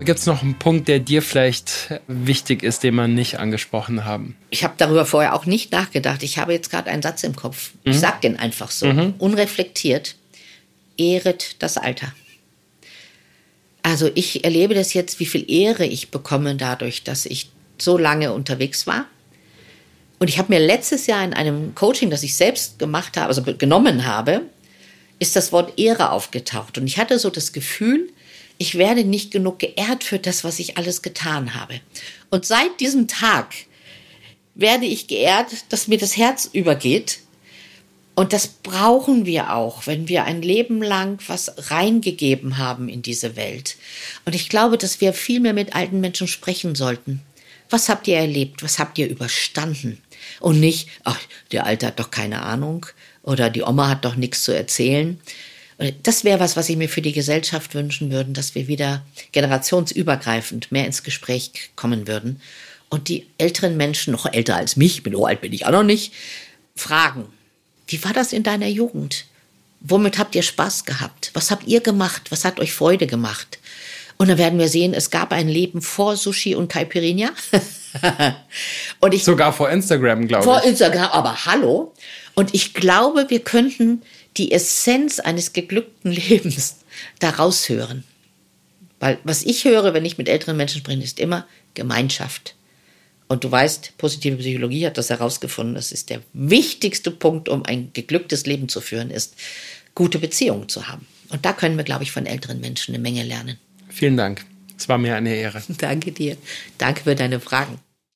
Speaker 1: Gibt es noch einen Punkt, der dir vielleicht wichtig ist, den wir nicht angesprochen haben?
Speaker 2: Ich habe darüber vorher auch nicht nachgedacht. Ich habe jetzt gerade einen Satz im Kopf. Mhm. Ich sage den einfach so, mhm. unreflektiert. Ehret das Alter. Also ich erlebe das jetzt, wie viel Ehre ich bekomme dadurch, dass ich so lange unterwegs war. Und ich habe mir letztes Jahr in einem Coaching, das ich selbst gemacht habe, also genommen habe, ist das Wort Ehre aufgetaucht. Und ich hatte so das Gefühl, ich werde nicht genug geehrt für das, was ich alles getan habe. Und seit diesem Tag werde ich geehrt, dass mir das Herz übergeht, Und das brauchen wir auch, wenn wir ein Leben lang was reingegeben haben in diese Welt. Und ich glaube, dass wir viel mehr mit alten Menschen sprechen sollten. Was habt ihr erlebt? Was habt ihr überstanden? Und nicht, ach, der Alte hat doch keine Ahnung oder die Oma hat doch nichts zu erzählen. Das wäre was, was ich mir für die Gesellschaft wünschen würde, dass wir wieder generationsübergreifend mehr ins Gespräch kommen würden und die älteren Menschen, noch älter als mich, bin so alt bin ich auch noch nicht, fragen, wie war das in deiner Jugend? Womit habt ihr Spaß gehabt? Was habt ihr gemacht? Was hat euch Freude gemacht? Und dann werden wir sehen, es gab ein Leben vor Sushi und Caipirinha. *laughs*
Speaker 1: und ich, Sogar vor Instagram, glaube ich.
Speaker 2: Vor Instagram, aber hallo. Und ich glaube, wir könnten die Essenz eines geglückten *laughs* Lebens daraus hören. Weil was ich höre, wenn ich mit älteren Menschen spreche, ist immer Gemeinschaft. Und du weißt, positive Psychologie hat das herausgefunden, das ist der wichtigste Punkt, um ein geglücktes Leben zu führen, ist, gute Beziehungen zu haben. Und da können wir, glaube ich, von älteren Menschen eine Menge lernen.
Speaker 1: Vielen Dank. Es war mir eine Ehre. *laughs*
Speaker 2: Danke dir. Danke für deine Fragen.